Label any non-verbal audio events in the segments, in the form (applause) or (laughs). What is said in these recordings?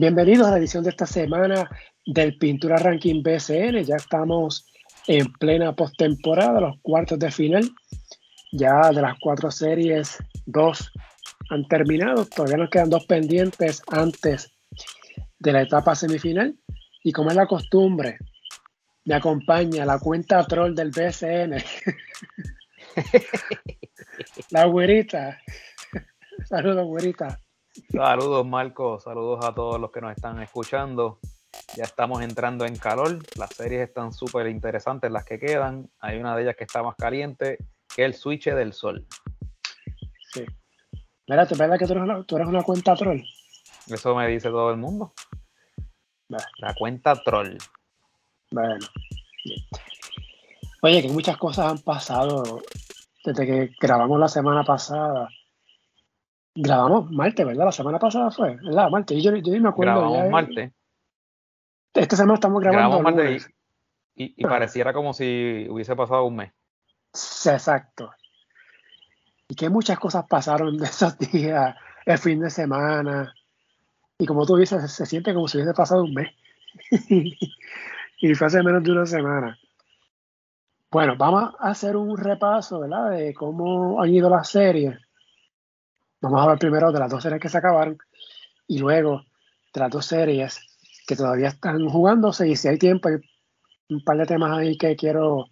Bienvenidos a la edición de esta semana del Pintura Ranking BCN. Ya estamos en plena postemporada, los cuartos de final. Ya de las cuatro series, dos han terminado. Todavía nos quedan dos pendientes antes de la etapa semifinal. Y como es la costumbre, me acompaña la cuenta troll del BCN. (laughs) la güerita. Saludos, güerita. Saludos, Marco. Saludos a todos los que nos están escuchando. Ya estamos entrando en calor. Las series están súper interesantes, las que quedan. Hay una de ellas que está más caliente que el switch del sol. Sí. Mira, ¿te verdad que tú eres, una, cuenta troll? Eso me dice todo el mundo. La cuenta troll. Bueno. Oye, que muchas cosas han pasado desde que grabamos la semana pasada. Grabamos martes, ¿verdad? La semana pasada fue, ¿verdad? Martes. Yo, yo, me acuerdo. Grabamos ya, martes. Esta semana estamos grabando. Grabamos martes y, pareciera como si hubiese pasado un mes. Exacto. Y que muchas cosas pasaron de esos (laughs) días, el fin de semana. Y como tú dices, se siente como si hubiese pasado un mes. (laughs) y fue hace menos de una semana. Bueno, vamos a hacer un repaso, ¿verdad? De cómo han ido las series. Vamos a hablar primero de las dos series que se acabaron y luego de las dos series que todavía están jugándose y si hay tiempo hay un par de temas ahí que quiero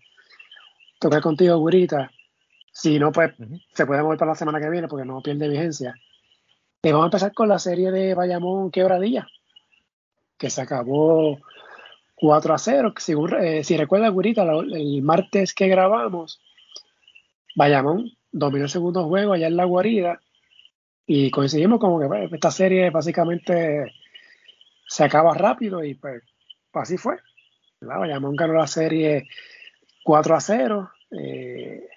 tocar contigo, Gurita. Si no, pues se puede mover para la semana que viene porque no pierde vigencia. Y vamos a empezar con la serie de Bayamón Quebradilla, que se acabó 4 a 0. Si, eh, si recuerda, Gurita, el martes que grabamos, Bayamón dominó el segundo juego allá en la guarida y coincidimos como que pues, esta serie básicamente se acaba rápido y pues, así fue. Bayamón ganó la serie 4 a 0. Eh,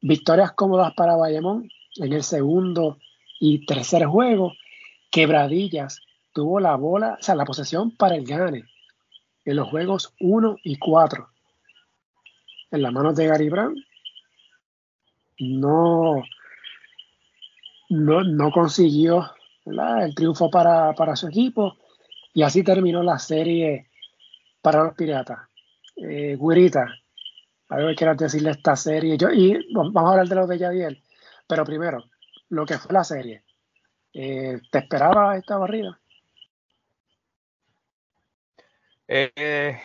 victorias cómodas para Bayamón en el segundo y tercer juego. Quebradillas tuvo la bola, o sea, la posesión para el gane en los juegos 1 y 4. En las manos de Gary Brown. No, no, consiguió el triunfo para, su equipo y así terminó la serie para los Piratas. Eh, Guirita, algo que quieras decirle esta serie. Y vamos a hablar de lo de Yadiel, pero primero, lo que fue la serie. Eh, ¿Te esperaba esta barrida? Eh,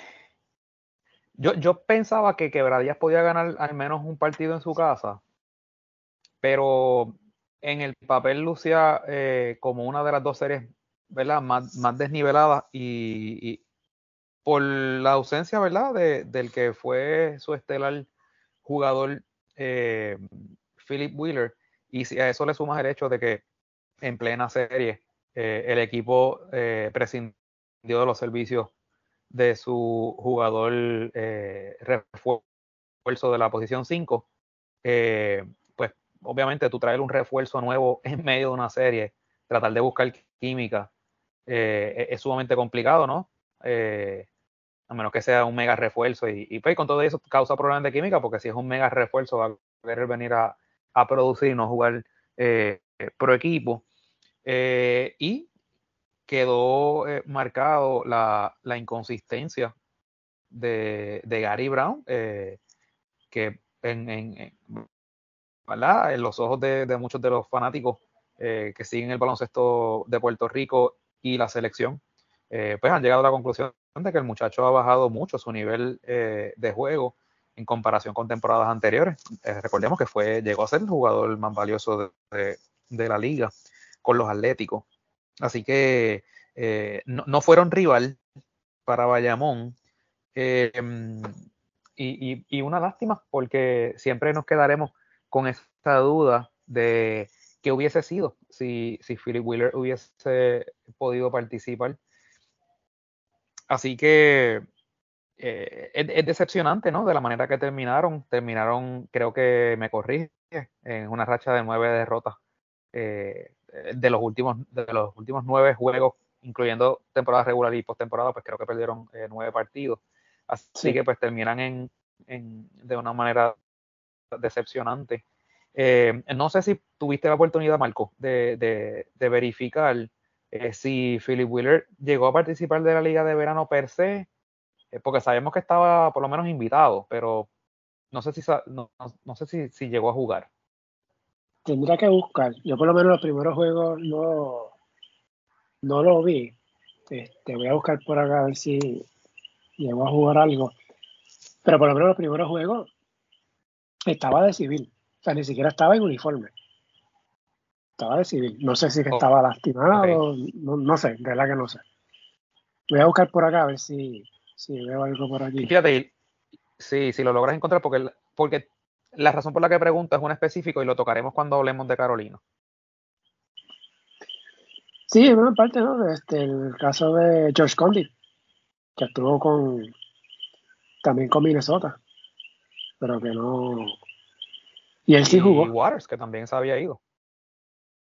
yo, yo pensaba que Quebradillas podía ganar al menos un partido en su casa, pero en el papel lucía eh, como una de las dos series ¿verdad? Más, más desniveladas y, por la ausencia ¿verdad? del que fue su estelar jugador eh, Philip Wheeler y si a eso le sumas el hecho de que en plena serie eh, el equipo prescindió de los servicios de su jugador refuerzo de la posición 5 obviamente tú traer un refuerzo nuevo (laughs) en medio de una serie, tratar de buscar química, eh, es, sumamente complicado, ¿no? Eh, a menos que sea un mega refuerzo y, pues con todo eso causa problemas de química porque si es un mega refuerzo va a querer venir a, producir y no jugar eh, pro equipo. y quedó marcado la, inconsistencia de, Gary Brown, que en, en los ojos de, muchos de los fanáticos eh, que siguen el baloncesto de Puerto Rico y la selección, eh, pues han llegado a la conclusión de que el muchacho ha bajado mucho su nivel eh, de juego en comparación con temporadas anteriores. recordemos que fue, llegó a ser el jugador más valioso de, la liga con los Atléticos. Así que no, fueron rival para Bayamón. Y, una lástima porque siempre nos quedaremos con esta duda de qué hubiese sido si, si Philip Wheeler hubiese podido participar. Así que eh, es, decepcionante, ¿no? De la manera que terminaron. Terminaron, creo que me corrige, en una racha de nueve derrotas eh, de los últimos de los últimos nueve juegos, incluyendo temporada regular y postemporada, pues creo que perdieron eh, nueve partidos. Así que pues terminan en, en, de una manera decepcionante. Eh, no sé si tuviste la oportunidad, Marco, de, verificar eh, si Philip Wheeler llegó a participar de la liga de verano per se, eh, porque sabemos que estaba por lo menos invitado, pero no sé si no, no sé si, si, llegó a jugar. Tendría que buscar. Yo por lo menos los primeros juegos no, no lo vi. Este, voy a buscar por acá a ver si llegó a jugar algo. Pero por lo menos los primeros juegos estaba de civil. O sea, ni siquiera estaba en uniforme. Estaba de civil. No sé si oh, estaba lastimado, no, sé, de verdad que no sé. Voy a buscar por acá a ver si, veo algo por aquí. Fíjate, sí, si lo logras encontrar, porque, porque la razón por la que pregunto es un específico y lo tocaremos cuando hablemos de Carolina. Sí, en una parte, ¿no? Este, el caso de George Condit, que estuvo con también con Minnesota, pero que no. Y él sí jugó. Y Waters, que también se había ido.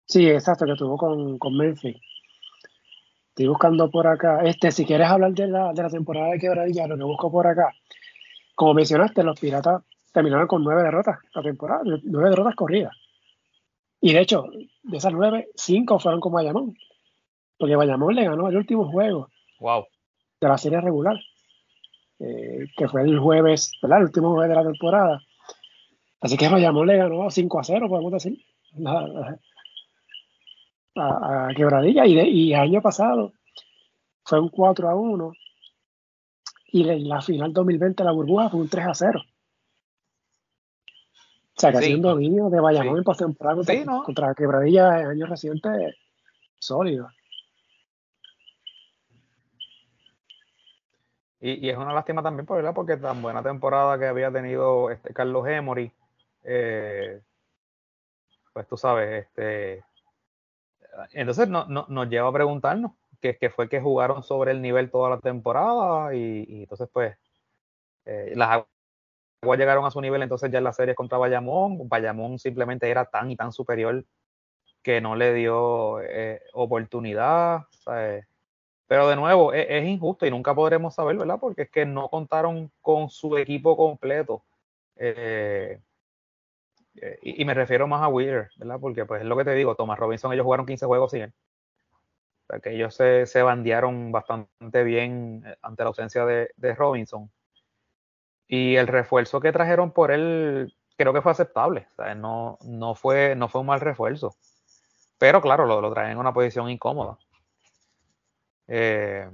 Sí, exacto, que estuvo con, con Memphis. Estoy buscando por acá. Este, si quieres hablar de la, de la temporada de quebradilla, lo que busco por acá. Como mencionaste, los Piratas terminaron con nueve derrotas la temporada, nueve derrotas corridas. Y de hecho, de esas nueve, cinco fueron con Bayamón. Porque Bayamón le ganó el último juego wow. de la serie regular. Eh, que fue el jueves, ¿verdad? El último jueves de la temporada. Así que Bayamón le ganó 5 a 0, podemos decir, a, Quebradilla. Y, de, y el año pasado fue un 4 a 1. Y en la final 2020 la burbuja fue un 3 a 0. O sea, que ha sido un dominio de Bayamón en postemporada contra, contra Quebradilla en años recientes sólido. Y, es una lástima también, pues, ¿verdad? Porque tan buena temporada que había tenido este Carlos Emory, eh, pues tú sabes, este, entonces no, nos lleva a preguntarnos qué fue que jugaron sobre el nivel toda la temporada y, entonces pues eh, las aguas llegaron a su nivel entonces ya en la serie contra Bayamón, Bayamón simplemente era tan y tan superior que no le dio eh, oportunidad, ¿sabes? Pero de nuevo, e, es, injusto y nunca podremos saber, ¿verdad? Porque es que no contaron con su equipo completo. Eh, eh, y, me refiero más a Wheeler, ¿verdad? Porque pues es lo que te digo, Thomas Robinson, ellos jugaron 15 juegos sin él. O sea, que ellos se, se bandearon bastante bien eh, ante la ausencia de, Robinson. Y el refuerzo que trajeron por él creo que fue aceptable. O sea, no, no, fue, no fue un mal refuerzo. Pero claro, lo, lo traen en una posición incómoda. Eh,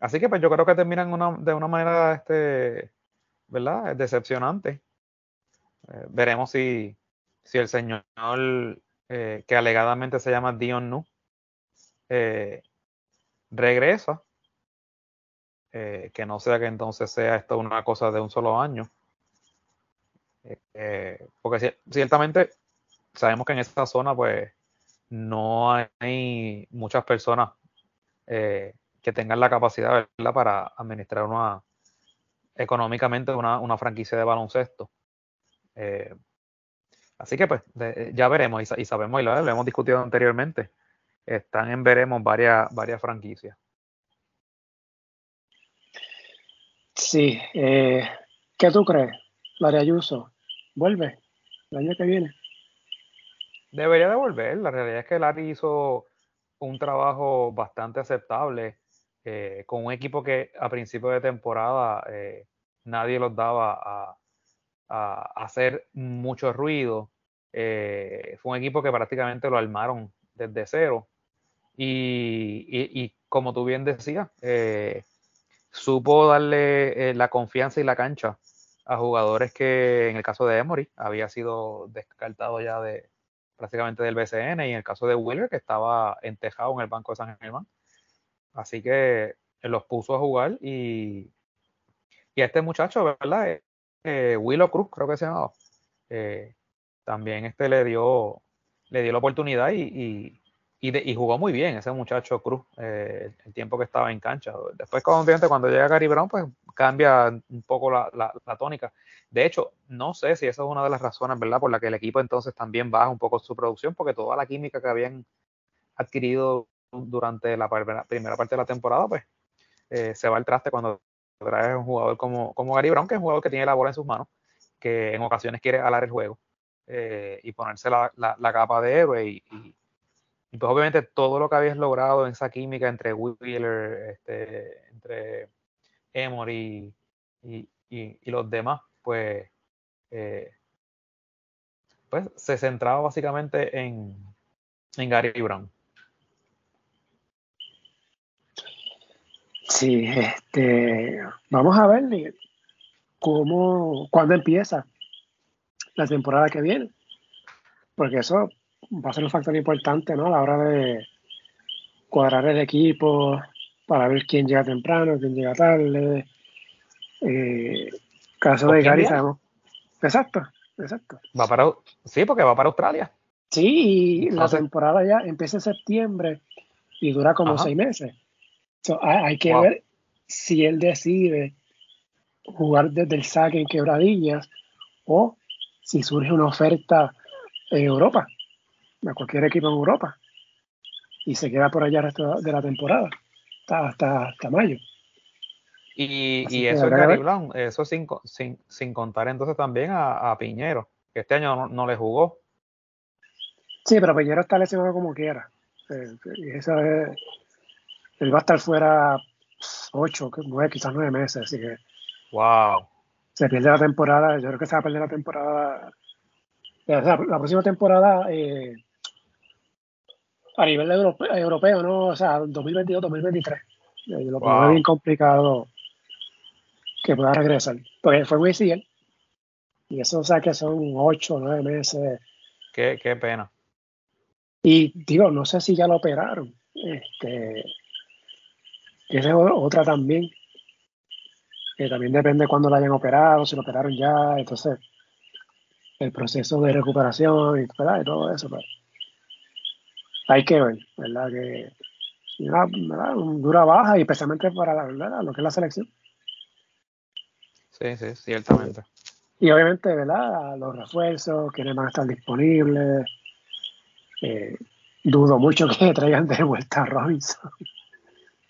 así que pues yo creo que terminan de una manera, este, ¿verdad? Decepcionante. Eh, veremos si, si el señor eh, que alegadamente se llama Dion Nu regresa. que no sea que entonces sea esto una cosa de un solo año. porque ciertamente sabemos que en esta zona pues no hay muchas personas eh, que tengan la capacidad para administrar una económicamente una, franquicia de baloncesto. Eh, así que pues ya veremos y, sabemos y lo, hemos discutido anteriormente. Están en veremos varias, varias franquicias. Sí, eh, ¿qué tú crees? María Ayuso, ¿vuelve el año que viene? Debería de volver. La realidad es que Larry hizo un trabajo bastante aceptable eh, con un equipo que a principio de temporada eh, nadie los daba a, hacer mucho ruido. Eh, fue un equipo que prácticamente lo armaron desde cero. Y, como tú bien decías, supo darle la confianza y la cancha a jugadores que en el caso de Emory había sido descartado ya de, prácticamente del BCN y en el caso de Wheeler que estaba entejado en el banco de San Germán. Así que los puso a jugar y, y este muchacho, ¿verdad? Eh, eh, Willow Cruz, creo que se llamaba. Eh, también este le dio, le dio la oportunidad y, jugó muy bien ese muchacho Cruz el tiempo que estaba en cancha. Después, obviamente, cuando llega Gary Brown, pues cambia un poco la, la tónica. De hecho, no sé si esa es una de las razones, ¿verdad?, por la que el equipo entonces también baja un poco su producción, porque toda la química que habían adquirido durante la primera parte de la temporada, pues eh, se va al traste cuando traes un jugador como, como Gary Brown, que es un jugador que tiene la bola en sus manos, que en ocasiones quiere alar el juego eh, y ponerse la, capa de héroe y, pues obviamente todo lo que habías logrado en esa química entre Wheeler, este, entre Emory y, y, los demás, pues, eh, pues se centraba básicamente en, en Gary Brown. Sí, este, vamos a ver cómo, cuándo empieza la temporada que viene, porque eso va a ser un factor importante, ¿no? A la hora de cuadrar el equipo, para ver quién llega temprano, quién llega tarde. Eh, caso de Gary, sabemos. Exacto, exacto. Va para, sí, porque va para Australia. Sí, y la temporada ya empieza en septiembre y dura como seis meses. hay, que ver si él decide jugar desde el saque en quebradillas o si surge una oferta en Europa a cualquier equipo en Europa y se queda por allá el resto de la temporada, hasta, hasta, mayo. Y, y eso es Gary Brown, eso sin, sin, sin, contar entonces también a, Piñero, que este año no, le jugó. Sí, pero Piñero está lesionado como quiera. Eh, y eso es, él va a estar fuera ocho, nueve, quizás nueve meses, así que. Wow. Se pierde la temporada, yo creo que se va a perder la temporada. la próxima temporada eh, a nivel europeo, ¿no? O sea, 2022-2023. Eh, lo que es bien complicado que pueda regresar. Porque fue muy ACL. Y eso, o sea, que son 8 o 9 meses. Qué, qué pena. Y digo, no sé si ya lo operaron. Este, esa es otra también. Que también depende de cuándo lo hayan operado, si lo operaron ya. Entonces, el proceso de recuperación y, y todo eso. Pues hay que ver, ¿verdad? Que una, dura baja y especialmente para la, lo que es la selección. Sí, sí, ciertamente. Y obviamente, ¿verdad? Los refuerzos, quienes van a estar disponibles. Eh, dudo mucho que (laughs) traigan de vuelta a Robinson.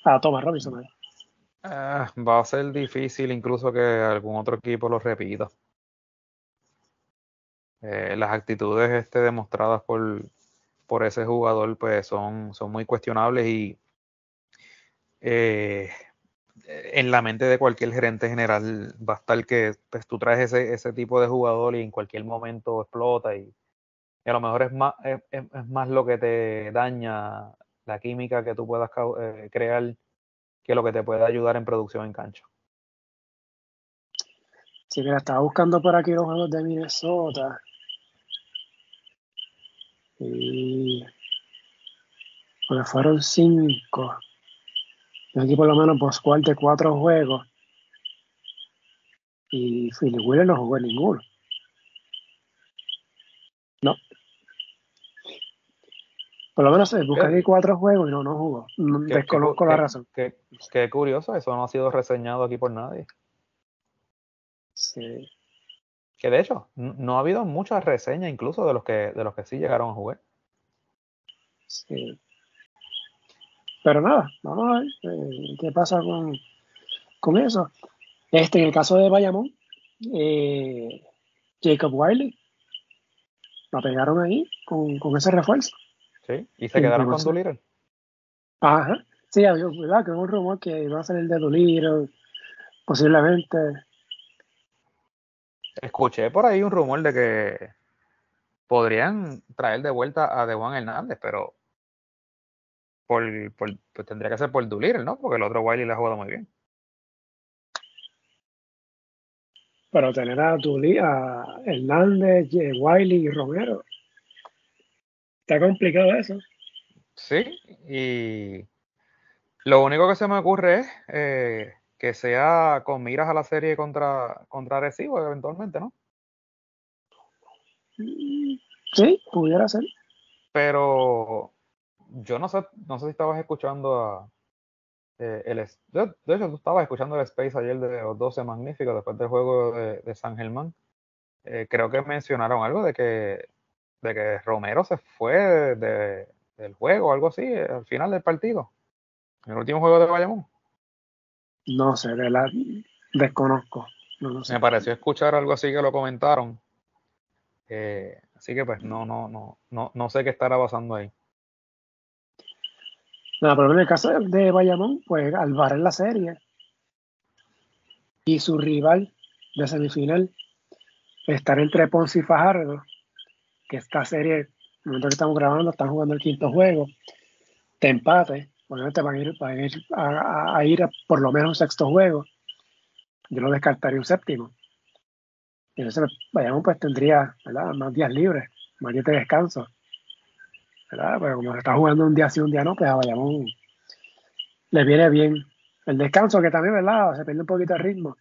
A Thomas Robinson. Ah, va a ser difícil incluso que algún otro equipo lo repita. Eh, las actitudes este, demostradas por, por ese jugador pues son, son muy cuestionables y eh, en la mente de cualquier gerente general va a estar que pues, tú traes ese, ese tipo de jugador y en cualquier momento explota y, a lo mejor es más, es, más lo que te daña la química que tú puedas eh, crear que lo que te puede ayudar en producción en cancha. Sí, mira, estaba buscando por aquí los juegos de Minnesota y pues fueron cinco. Yo aquí por lo menos por de cuatro juegos. Y Philly Wheeler no jugó ninguno. No. Por lo menos busca aquí cuatro juegos y no, no jugó. desconozco la razón. Qué, qué, curioso, eso no ha sido reseñado aquí por nadie. Sí. Que de hecho, no ha habido muchas reseñas incluso de los que, de los que sí llegaron a jugar. Sí. Pero nada, vamos a ver eh, qué pasa con, con eso. Este, en el caso de Bayamón, eh, Jacob Wiley, lo pegaron ahí con, con ese refuerzo. Sí, y se quedaron con Doolittle. Ajá, sí, ¿verdad? Que hubo un rumor que iba a ser el de Doolittle, posiblemente. Escuché por ahí un rumor de que podrían traer de vuelta a Dewan Hernández, pero por, por pues tendría que ser por Doolittle, ¿no? Porque el otro Wiley le ha jugado muy bien. Pero tener a Doolittle, a Hernández, Wiley y Romero. Está complicado eso. Sí, y lo único que se me ocurre es eh, que sea con miras a la serie contra, contra Recibo eventualmente, ¿no? Sí, pudiera ser. Pero yo no sé, no sé si estabas escuchando a eh, el de, hecho tú estabas escuchando el Space ayer de los 12 magníficos después del juego de, San Germán. Eh, creo que mencionaron algo de que de que Romero se fue de, del juego, algo así, al final del partido, en el último juego de Bayamón. No sé, de la desconozco. Me pareció escuchar algo así que lo comentaron. Eh, así que pues no, no, no, no, no sé qué estará pasando ahí. No, pero en el caso de Bayamón, pues al barrer la serie y su rival de semifinal estar entre Ponce y Fajardo, que esta serie, en el momento que estamos grabando, están jugando el quinto juego, te empate, obviamente van a ir, van a, ir a, ir a por lo menos un sexto juego. Yo no descartaría un séptimo. Y entonces Bayamón pues tendría más días libres, más días de descanso. ¿verdad? Pero como se está jugando un día sí, un día no, pues a Bayamón le viene bien el descanso, que también, ¿verdad? Se pierde un poquito el ritmo.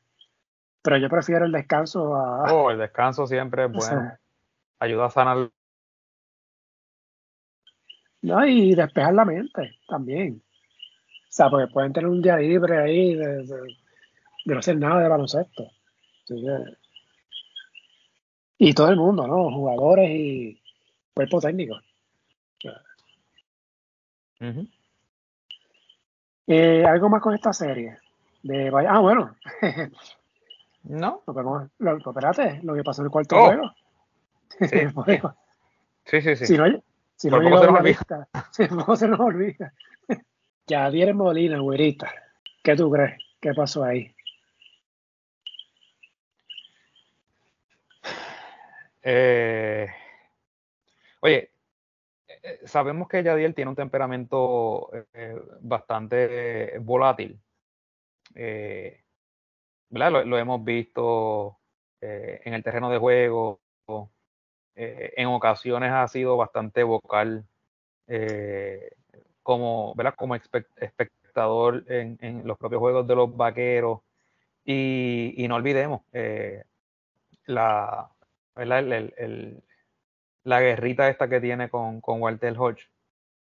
Pero yo prefiero el descanso a. Oh, el descanso siempre es bueno. (laughs) Ayuda a sanar. No, y despejar la mente también. O sea, porque pueden tener un día libre ahí de, no hacer nada de baloncesto. y todo el mundo, ¿no? Jugadores y cuerpo técnico. Eh, ¿Algo más con esta serie? De, ah, bueno. (laughs) no. Lo, espérate, lo que pasó en el cuarto oh. juego. Sí. (laughs) sí, sí, Si no, si no, se nos olvida. no (laughs) se nos olvida. (laughs) Yadier Molina, güerita. ¿Qué tú crees? ¿Qué pasó ahí? Eh, oye, eh, sabemos que Yadiel tiene un temperamento eh, bastante volátil. Eh, lo, hemos visto en el terreno de juego. En ocasiones ha sido bastante vocal como, ¿verdad? como espectador en, los propios juegos de los vaqueros. Y, no olvidemos la, el, la guerrita esta que tiene con, con Walter Hodge.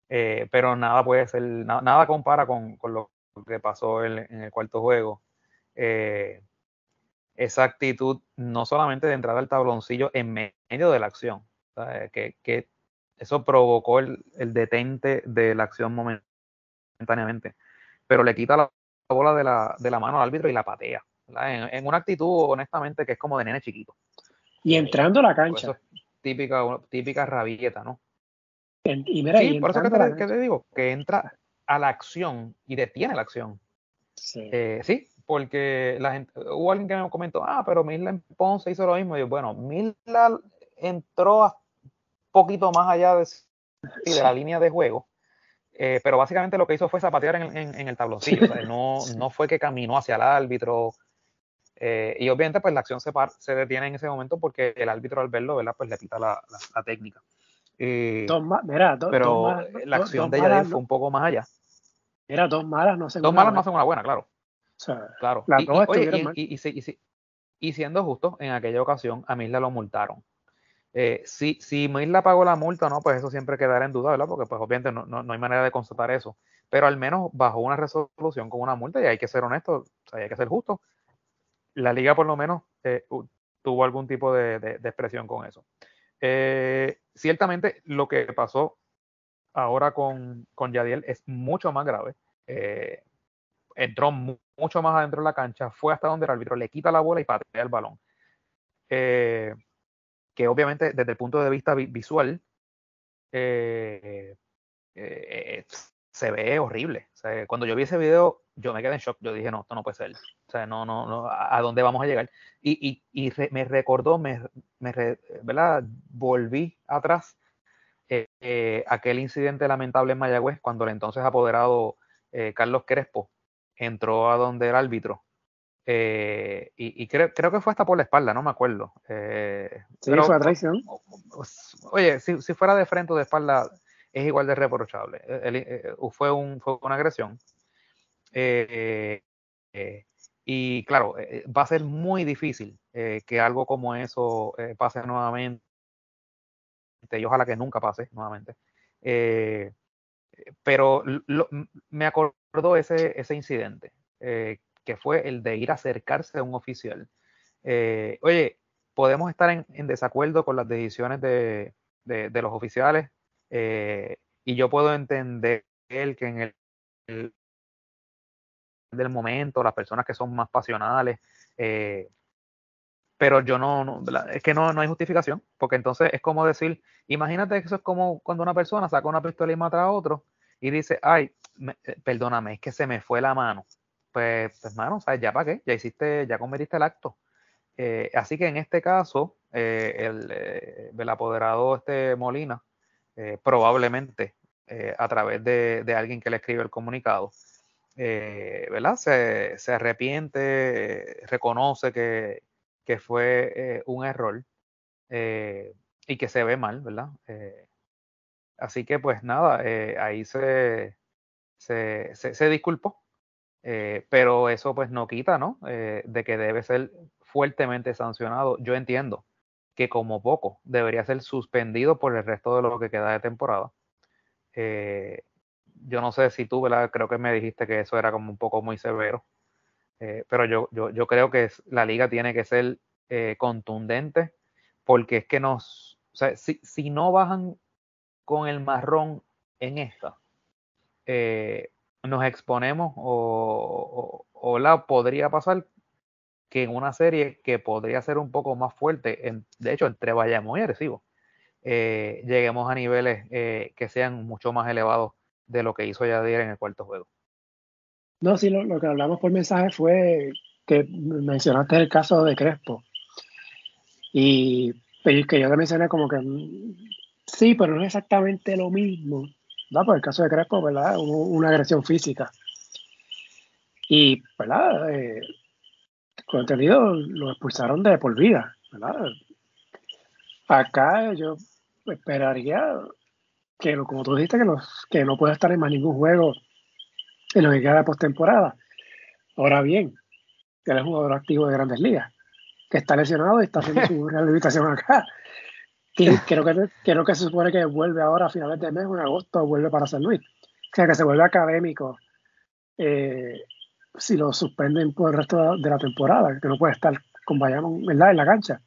Eh, pero nada puede ser, nada compara con, lo que pasó en, el cuarto juego. Eh, esa actitud no solamente de entrar al tabloncillo en medio de la acción, que, eso provocó el, detente de la acción momentáneamente, pero le quita la bola de la, de la mano al árbitro y la patea, en, una actitud honestamente que es como de nene chiquito. Y entrando a la cancha típica, típica rabieta, ¿no? Y mira, sí, por eso que te, digo, que entra a la acción y detiene la acción. Sí. Eh, sí, porque la gente, hubo alguien que me comentó, ah, pero Milda Ponce hizo lo mismo. Y yo, bueno, Milda entró un poquito más allá de, la línea de juego, eh, pero básicamente lo que hizo fue zapatear en, el tabloncillo. no, no fue que caminó hacia el árbitro eh, y obviamente, pues la acción se, se, detiene en ese momento porque el árbitro al verlo, ¿verdad? Pues le pita la, la, técnica. Eh, pero la acción de ella fue un poco más allá. Era dos malas, no sé. Dos malas no hacen una buena, claro. Claro. Y, y, siendo justo, en aquella ocasión a Misla lo multaron. Eh, si, si Misla pagó la multa, no, pues eso siempre quedará en duda, ¿verdad? Porque pues obviamente no, no, no, hay manera de constatar eso. Pero al menos bajo una resolución con una multa y hay que ser honesto, o sea, hay que ser justo la liga por lo menos eh, tuvo algún tipo de, expresión con eso. Eh, ciertamente lo que pasó ahora con, con Yadiel es mucho más grave. Eh, entró mucho más adentro de la cancha, fue hasta donde el árbitro le quita la bola y patea el balón. que obviamente desde el punto de vista visual se ve horrible. cuando yo vi ese video, yo me quedé en shock. Yo dije, no, esto no puede ser. O sea, no, no, no, ¿a dónde vamos a llegar? Y, y, y me recordó, me, me ¿verdad? Volví atrás eh, eh, aquel incidente lamentable en Mayagüez, cuando el entonces apoderado eh, Carlos Crespo entró a donde el árbitro. y, creo, creo que fue hasta por la espalda, no me acuerdo. sí, fue a traición. Oye, si, si fuera de frente o de espalda, es igual de reprochable. Eh, fue, un, fue una agresión. Eh, eh, y claro, va a ser muy difícil que algo como eso pase nuevamente. Y ojalá que nunca pase nuevamente. pero me acordó ese, ese incidente, que fue el de ir a acercarse a un oficial. oye, podemos estar en, desacuerdo con las decisiones de, de los oficiales, eh, y yo puedo entender que en el, del momento, las personas que son más pasionales, eh, pero yo no, es que no, no hay justificación, porque entonces es como decir, imagínate que eso es como cuando una persona saca una pistola y mata a otro y dice, ay, perdóname, es que se me fue la mano. Pues, pues mano, ¿sabes? Ya para qué, ya hiciste, ya cometiste el acto. así que en este caso, el, el, apoderado este Molina, probablemente a través de, de, alguien que le escribe el comunicado, ¿verdad? Se, se arrepiente, reconoce que, que fue un error y que se ve mal, ¿verdad? Así que pues nada, eh, ahí se, se, se, disculpó, eh, pero eso pues no quita, ¿no? Eh, de que debe ser fuertemente sancionado. Yo entiendo que como poco debería ser suspendido por el resto de lo que queda de temporada. yo no sé si tú, ¿verdad? Creo que me dijiste que eso era como un poco muy severo, pero yo, yo, yo creo que la liga tiene que ser contundente porque es que nos, o sea, si, si no bajan con el marrón en esta, eh, nos exponemos o, la podría pasar que en una serie que podría ser un poco más fuerte, en, de hecho entre Bayamón y Arecibo, eh, lleguemos a niveles eh, que sean mucho más elevados de lo que hizo Yadir en el cuarto juego. No, sí, lo, que hablamos por mensaje fue que mencionaste el caso de Crespo. Y, y que yo te mencioné como que Sí, pero no es exactamente lo mismo. ¿Verdad? Por el caso de Crespo, ¿verdad? Hubo una agresión física. Y, ¿verdad? Eh, con entendido, lo expulsaron de por vida, ¿verdad? Acá yo esperaría que, como tú dijiste, que, los, que no puede estar en más ningún juego en lo que queda de postemporada. Ahora bien, que él es jugador activo de grandes ligas, que está lesionado y está haciendo su (laughs) rehabilitación acá. Creo, que, creo que se supone que vuelve ahora a finales de mes, en agosto, vuelve para San Luis. O sea, que se vuelve académico eh, si lo suspenden por el resto de la temporada, que no puede estar con Bayamón en la cancha.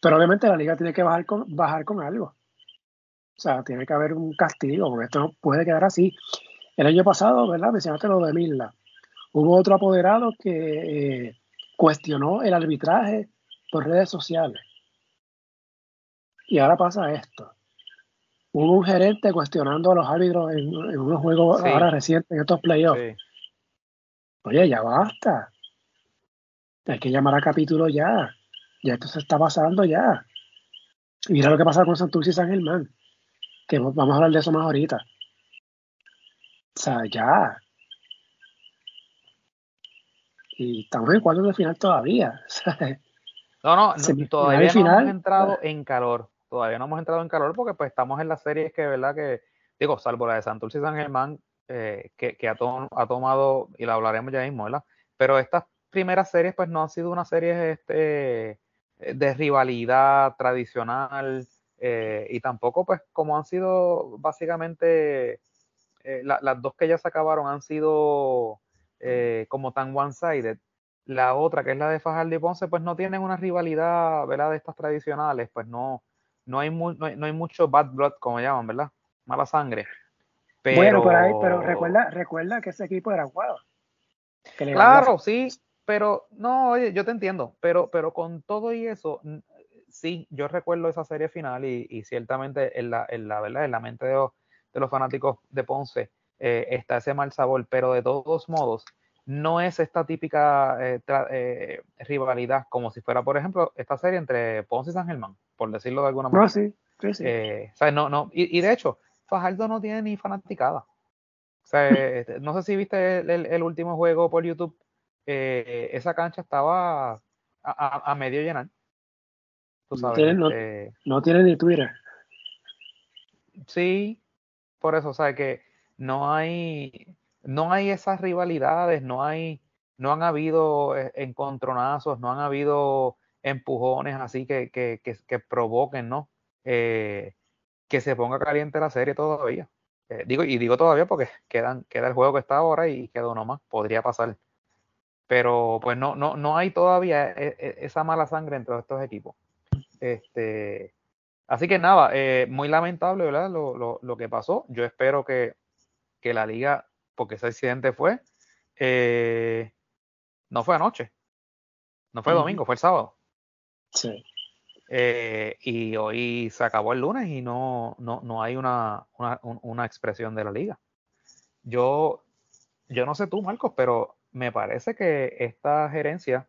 Pero obviamente la liga tiene que bajar con, bajar con algo. O sea, tiene que haber un castigo, porque esto no puede quedar así. El año pasado, ¿verdad? Mencionaste lo de Milda. Hubo otro apoderado que eh, cuestionó el arbitraje por redes sociales. Y ahora pasa esto. Hubo un gerente cuestionando a los árbitros en, unos juegos ahora recientes, en estos playoffs. Oye, ya basta. Hay que llamar a capítulo ya. Ya esto se está pasando ya. mira lo que pasa con Santurce y San Germán. Que vamos a hablar de eso más ahorita. O sea, ya. Y estamos en cuartos de final todavía. (laughs) No, no, todavía no hemos entrado en calor todavía no hemos entrado en calor porque pues estamos en las series que, ¿verdad? Que, digo, salvo la de Santurce y San Germán, eh, que, que ha, tomado, y la hablaremos ya mismo, ¿verdad? Pero estas primeras series pues no han sido unas series este, de rivalidad tradicional eh, y tampoco pues como han sido básicamente eh, las dos que ya se acabaron han sido como tan one-sided. La otra, que es la de Fajardo y Ponce, pues no tienen una rivalidad, ¿verdad? De estas tradicionales, pues no, no hay, no hay, mucho bad blood, como llaman, ¿verdad? Mala sangre. Pero... Bueno, pero, ahí, pero recuerda, recuerda que ese equipo era guado. Claro, sí, pero no, oye, yo te entiendo, pero, pero con todo y eso, sí, yo recuerdo esa serie final y, ciertamente en la, en la, ¿verdad? en la mente de, los fanáticos de Ponce eh, está ese mal sabor, pero de todos modos, no es esta típica eh, eh, rivalidad como si fuera, por ejemplo, esta serie entre Ponce y San Germán, por decirlo de alguna manera. No, sí, sí, sí. Eh, no, no, y, de hecho, Fajardo no tiene ni fanaticada. O sea, este, no sé si viste el, último juego por YouTube. esa cancha estaba a, medio llenar. Tú sabes, no, tiene, no, tiene ni Twitter. Sí, por eso, o sea, que no hay no hay esas rivalidades, no hay, no han habido eh, encontronazos, no han habido empujones así que, que, que, provoquen, ¿no? Eh, que se ponga caliente la serie todavía. Eh, digo, y digo todavía porque quedan, queda el juego que está ahora y queda uno más, podría pasar. Pero pues no, no, no hay todavía esa mala sangre entre estos equipos. Este, así que nada, muy lamentable, ¿verdad? Lo, lo, lo, que pasó. Yo espero que, que la liga porque ese accidente fue, eh, no fue anoche, no fue domingo, fue el sábado. Sí. Eh, y hoy se acabó el lunes y no, no, no hay una, una, una, expresión de la liga. yo, yo no sé tú, Marcos, pero me parece que esta gerencia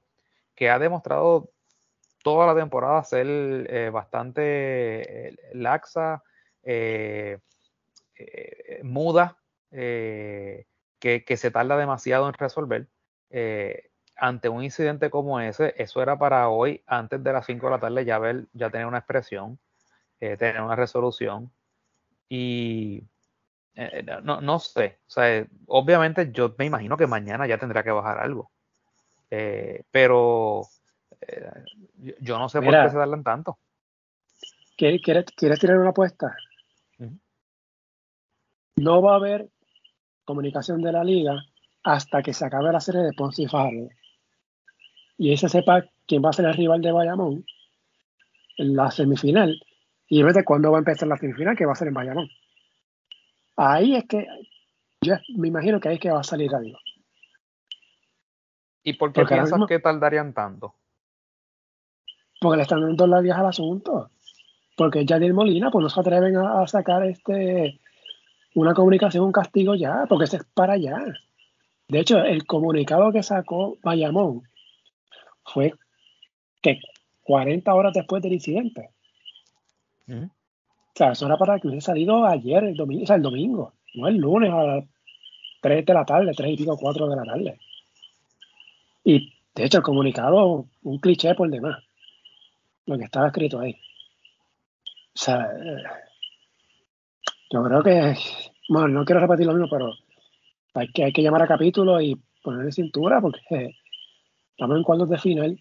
que ha demostrado toda la temporada ser eh, bastante laxa, eh, muda, que, que, se tarda demasiado en resolver. ante un incidente como ese, eso era para hoy, antes de las 5 de la tarde, ya, ver, ya tener una expresión, tener una resolución. Y no, no sé, o sea, obviamente yo me imagino que mañana ya tendrá que bajar algo. pero eh, yo no sé por qué se tardan tanto. ¿Quieres, ¿Quieres tirar una apuesta? No va a haber comunicación de la liga hasta que se acabe la serie de Ponce y Farley. Y ese sepa quién va a ser el rival de Bayamón en la semifinal. Y de cuándo va a empezar la semifinal, que va a ser en Bayamón. Ahí es que yo me imagino que ahí es que va a salir algo. ¿Y por qué piensas que tardarían tanto? porque le están dando las vías al asunto. Porque Jadir Molina, pues no se atreven a, sacar este una comunicación, un castigo ya, porque ese es para allá. De hecho, el comunicado que sacó Bayamón fue que 40 horas después del incidente. O sea, eso era para que hubiese salido ayer, el domingo, o sea, el domingo, no el lunes a las 3 de la tarde, 3 y pico, 4 de la tarde. Y de hecho, el comunicado, un cliché por demás lo que estaba escrito ahí. O sea, eh, yo creo que, bueno, no quiero repetir lo mismo, pero hay que, hay que llamar a capítulo y ponerle cintura porque estamos en cuartos de final.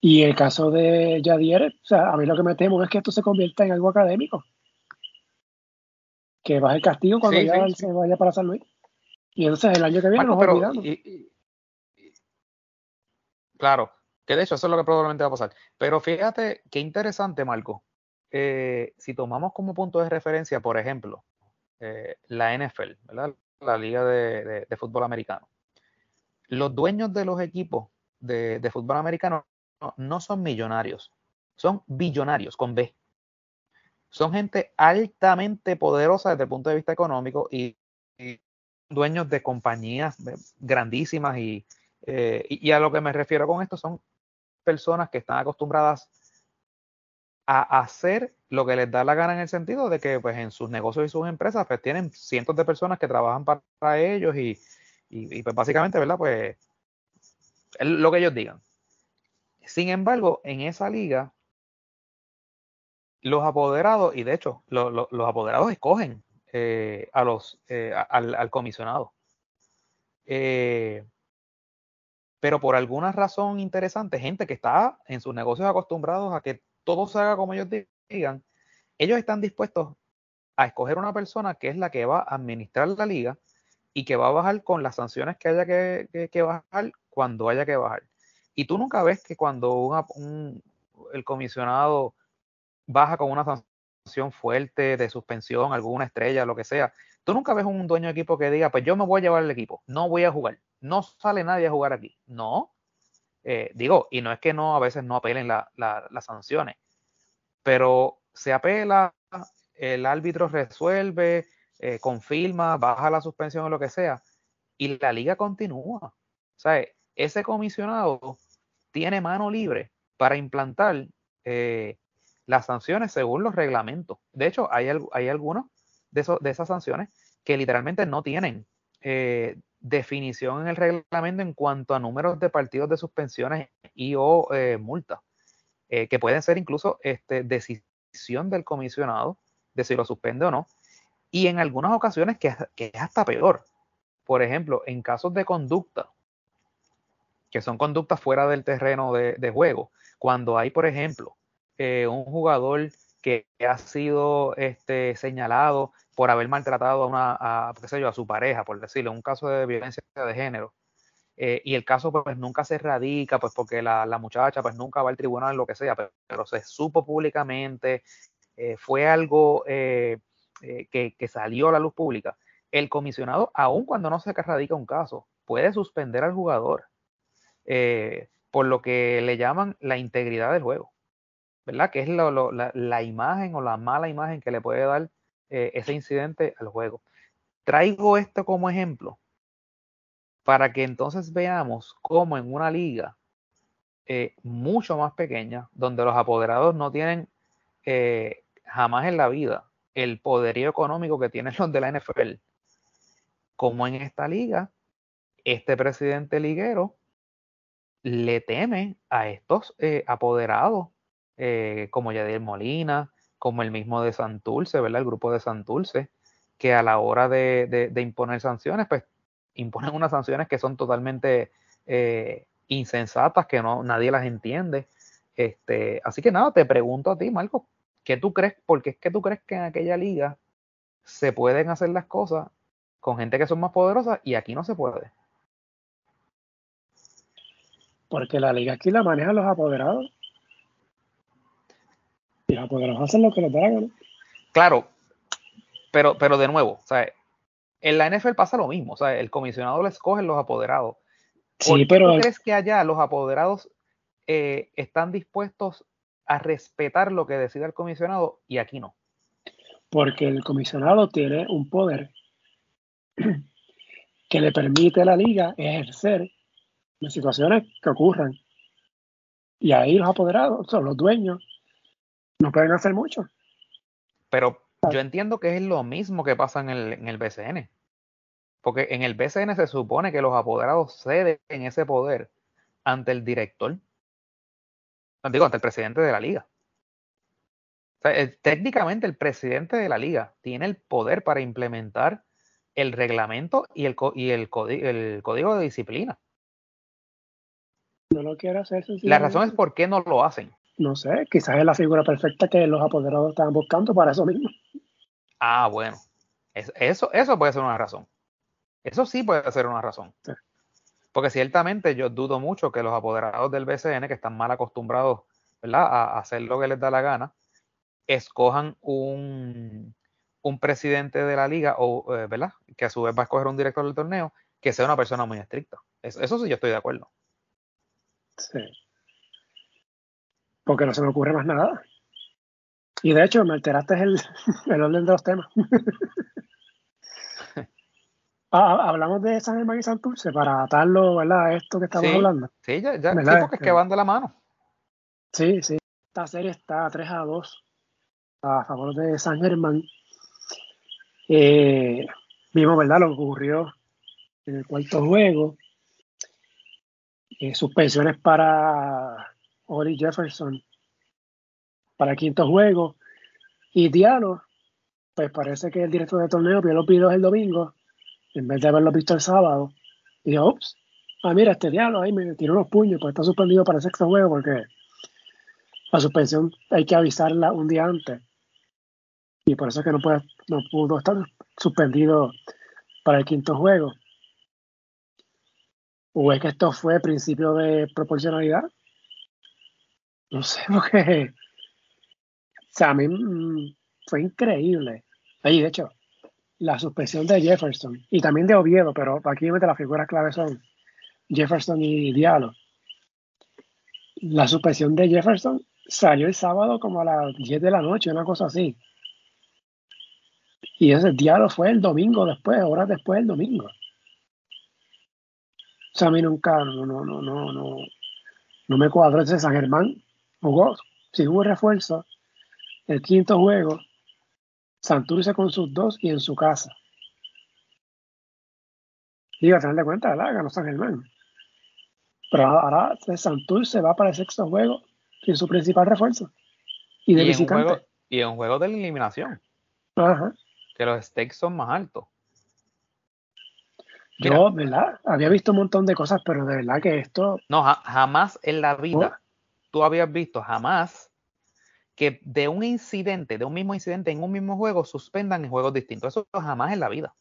Y el caso de Yadier, o sea, a mí lo que me temo es que esto se convierta en algo académico. Que baje el castigo cuando ya se vaya para San Luis. Y entonces el año que viene nos pero, claro, que de hecho eso es lo que probablemente va a pasar. Pero fíjate qué interesante, Marco. Eh, si tomamos como punto de referencia, por ejemplo, eh, la NFL, la Liga de, Fútbol Americano. Los dueños de los equipos de, fútbol americano no, son millonarios, son billonarios con B. Son gente altamente poderosa desde el punto de vista económico y, dueños de compañías eh, grandísimas y, y, a lo que me refiero con esto son personas que están acostumbradas a hacer lo que les da la gana en el sentido de que pues en sus negocios y sus empresas pues tienen cientos de personas que trabajan para ellos y, y, pues básicamente, ¿verdad? Pues es lo que ellos digan. Sin embargo, en esa liga, los apoderados, y de hecho, los apoderados escogen eh, a los, eh, al, al, comisionado. Eh, pero por alguna razón interesante, gente que está en sus negocios acostumbrados a que todo se haga como ellos digan, ellos están dispuestos a escoger una persona que es la que va a administrar la liga y que va a bajar con las sanciones que haya que, bajar cuando haya que bajar. Y tú nunca ves que cuando el comisionado baja con una sanción fuerte de suspensión, alguna estrella, lo que sea, tú nunca ves un dueño de equipo que diga, pues yo me voy a llevar el equipo, no voy a jugar no sale nadie a jugar aquí. No. Eh, digo, y no es que no a veces no apelen las sanciones, pero se apela, el árbitro resuelve, eh, confirma, baja la suspensión o lo que sea, y la liga continúa. O sea, ese comisionado tiene mano libre para implantar eh, las sanciones según los reglamentos. De hecho, hay, hay algunos de, de esas sanciones que literalmente no tienen definición en el reglamento en cuanto a números de partidos de suspensiones y o eh, multas, eh, que pueden ser incluso este, decisión del comisionado de si lo suspende o no, y en algunas ocasiones que, es hasta peor. Por ejemplo, en casos de conducta, que son conductas fuera del terreno de, juego, cuando hay, por ejemplo, eh, un jugador que ha sido este, señalado por haber maltratado a una, a, qué sé yo, a su pareja, por decirlo, un caso de violencia de género. Eh, y el caso pues nunca se radica, pues porque la, muchacha pues nunca va al tribunal, lo que sea, pero, se supo públicamente, eh, fue algo eh, que, que, salió a la luz pública. El comisionado, aun cuando no se radica un caso, puede suspender al jugador por lo que le llaman la integridad del juego, ¿verdad? Que es la, la, imagen o la mala imagen que le puede dar eh, ese incidente al juego. traigo esto como ejemplo para que entonces veamos cómo en una liga eh, mucho más pequeña, donde los apoderados no tienen eh, jamás en la vida el poderío económico que tienen (laughs) los de la NFL, como en esta liga, este presidente liguero le teme a estos apoderados, como Yadier Molina, como el mismo de Santurce, ¿verdad? El grupo de Santurce, que a la hora de, imponer sanciones, pues imponen unas sanciones que son totalmente eh, insensatas, que no nadie las entiende. Este, así que nada, te pregunto a ti, Marco, ¿qué tú crees? Porque es que tú crees que en aquella liga se pueden hacer las cosas con gente que son más poderosas y aquí no se puede. Porque la liga aquí la manejan los apoderados. Y los apoderados hacen lo que les Claro, pero, pero de nuevo, ¿sabes? En la NFL pasa lo mismo, o sea, el comisionado le escoge los apoderados. Sí, pero... ¿Tú crees que allá los apoderados eh, están dispuestos a respetar lo que decide el comisionado y aquí no? Porque el comisionado tiene un poder que le permite a la liga ejercer las situaciones que ocurran. Y ahí los apoderados, son los dueños, no pueden hacer mucho. Pero yo entiendo que es lo mismo que pasa en el, en el BCN. Porque en el BCN se supone que los apoderados ceden ese poder ante el director. Digo, ante el presidente de la liga. técnicamente el presidente de la liga tiene el poder para implementar el reglamento y el, y el, el código de disciplina. No lo quiero hacer. La razón es por qué no lo hacen no sé, quizás es la figura perfecta que los apoderados estaban buscando para eso mismo. Ah, bueno. Eso, eso puede ser una razón. Eso sí puede ser una razón. Porque ciertamente yo dudo mucho que los apoderados del BCN, que están mal acostumbrados ¿verdad? A, hacer lo que les da la gana, escojan un, un presidente de la liga, o, eh, ¿verdad? Que a su vez va a escoger un director del torneo, que sea una persona muy estricta. Eso, eso sí yo estoy de acuerdo. Sí porque no se me ocurre más nada. Y de hecho, me alteraste el, (laughs) el orden de los temas. (laughs) Ah, hablamos de San Germán y Santurce para atarlo ¿verdad? a esto que estamos hablando. Sí, ya, ya sí, porque es que van de la mano. Sí, sí. Esta serie está 3 a 2 a favor de San Germán. Eh, vimos, ¿verdad?, lo que ocurrió en el cuarto juego. Eh, suspensiones para Oli Jefferson para quinto juego. Y Diallo, pues parece que el director de torneo vio los videos el domingo en vez de haberlo visto el sábado. Y dijo, ups, ah, mira, este Diallo ahí me tiró unos puños, pues está suspendido para el sexto juego porque la suspensión hay que avisarla un día antes. Y por eso es que no, puede, no pudo estar suspendido para el quinto juego. ¿O es que esto fue principio de proporcionalidad? (laughs) No sé, porque. O sea, a mí mm, fue increíble. Ahí, de hecho, la suspensión de Jefferson y también de Oviedo, pero aquí las figuras claves son Jefferson y Diallo. La suspensión de Jefferson salió el sábado como a las 10 de la noche, una cosa así. Y ese Diallo fue el domingo después, horas después del domingo. O sea, a mí nunca, no, no, no, no, no, no me cuadró ese San Germán jugó, si hubo refuerzo, el quinto juego, Santurce con sus dos y en su casa. Digo, a final de cuentas, ¿verdad? Ganó San Germán. Pero ahora Santurce va para el sexto juego sin su principal refuerzo. Y de visitante. y en un juego de eliminación. Ajá. Que los stakes son más altos. Yo, ¿verdad? Había visto un montón de cosas, pero de verdad que esto. No, jamás en la vida tú habías visto jamás que de un incidente, de un mismo incidente en un mismo juego, suspendan en juegos distintos. Eso jamás en la vida.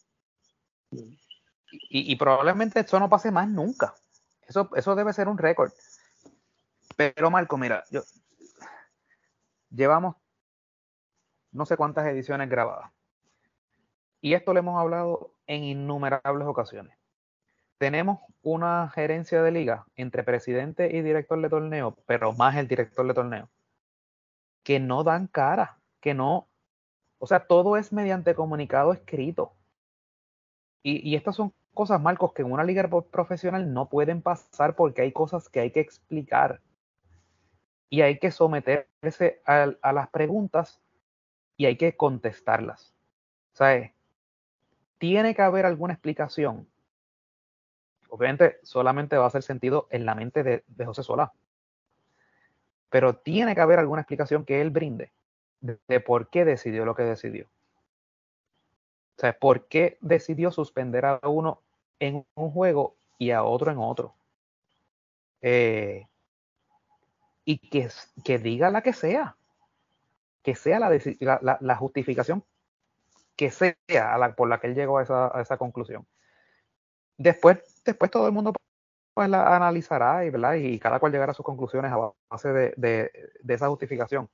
Y, probablemente eso no pase más nunca. Eso, eso debe ser un récord. Pero Marco, mira, yo, llevamos no sé cuántas ediciones grabadas. Y esto lo hemos hablado en innumerables ocasiones tenemos una gerencia de liga entre presidente y director de torneo, pero más el director de torneo, que no dan cara, que no, o sea, todo es mediante comunicado escrito. Y, estas son cosas, Marcos, que en una liga profesional no pueden pasar porque hay cosas que hay que explicar. Y hay que someterse a, las preguntas y hay que contestarlas. ¿Sabes? Tiene que haber alguna explicación. Obviamente solamente va a hacer sentido en la mente de, José Solá. Pero tiene que haber alguna explicación que él brinde de por qué decidió lo que decidió. O sea, ¿por qué decidió suspender a uno en un juego y a otro en otro? Eh, y que, que, diga la que sea, que sea la, la, justificación que sea por la que él llegó a esa, conclusión. Después, después todo el mundo pues la analizará y, ¿verdad? y cada cual llegará a sus conclusiones a base de, de, esa justificación.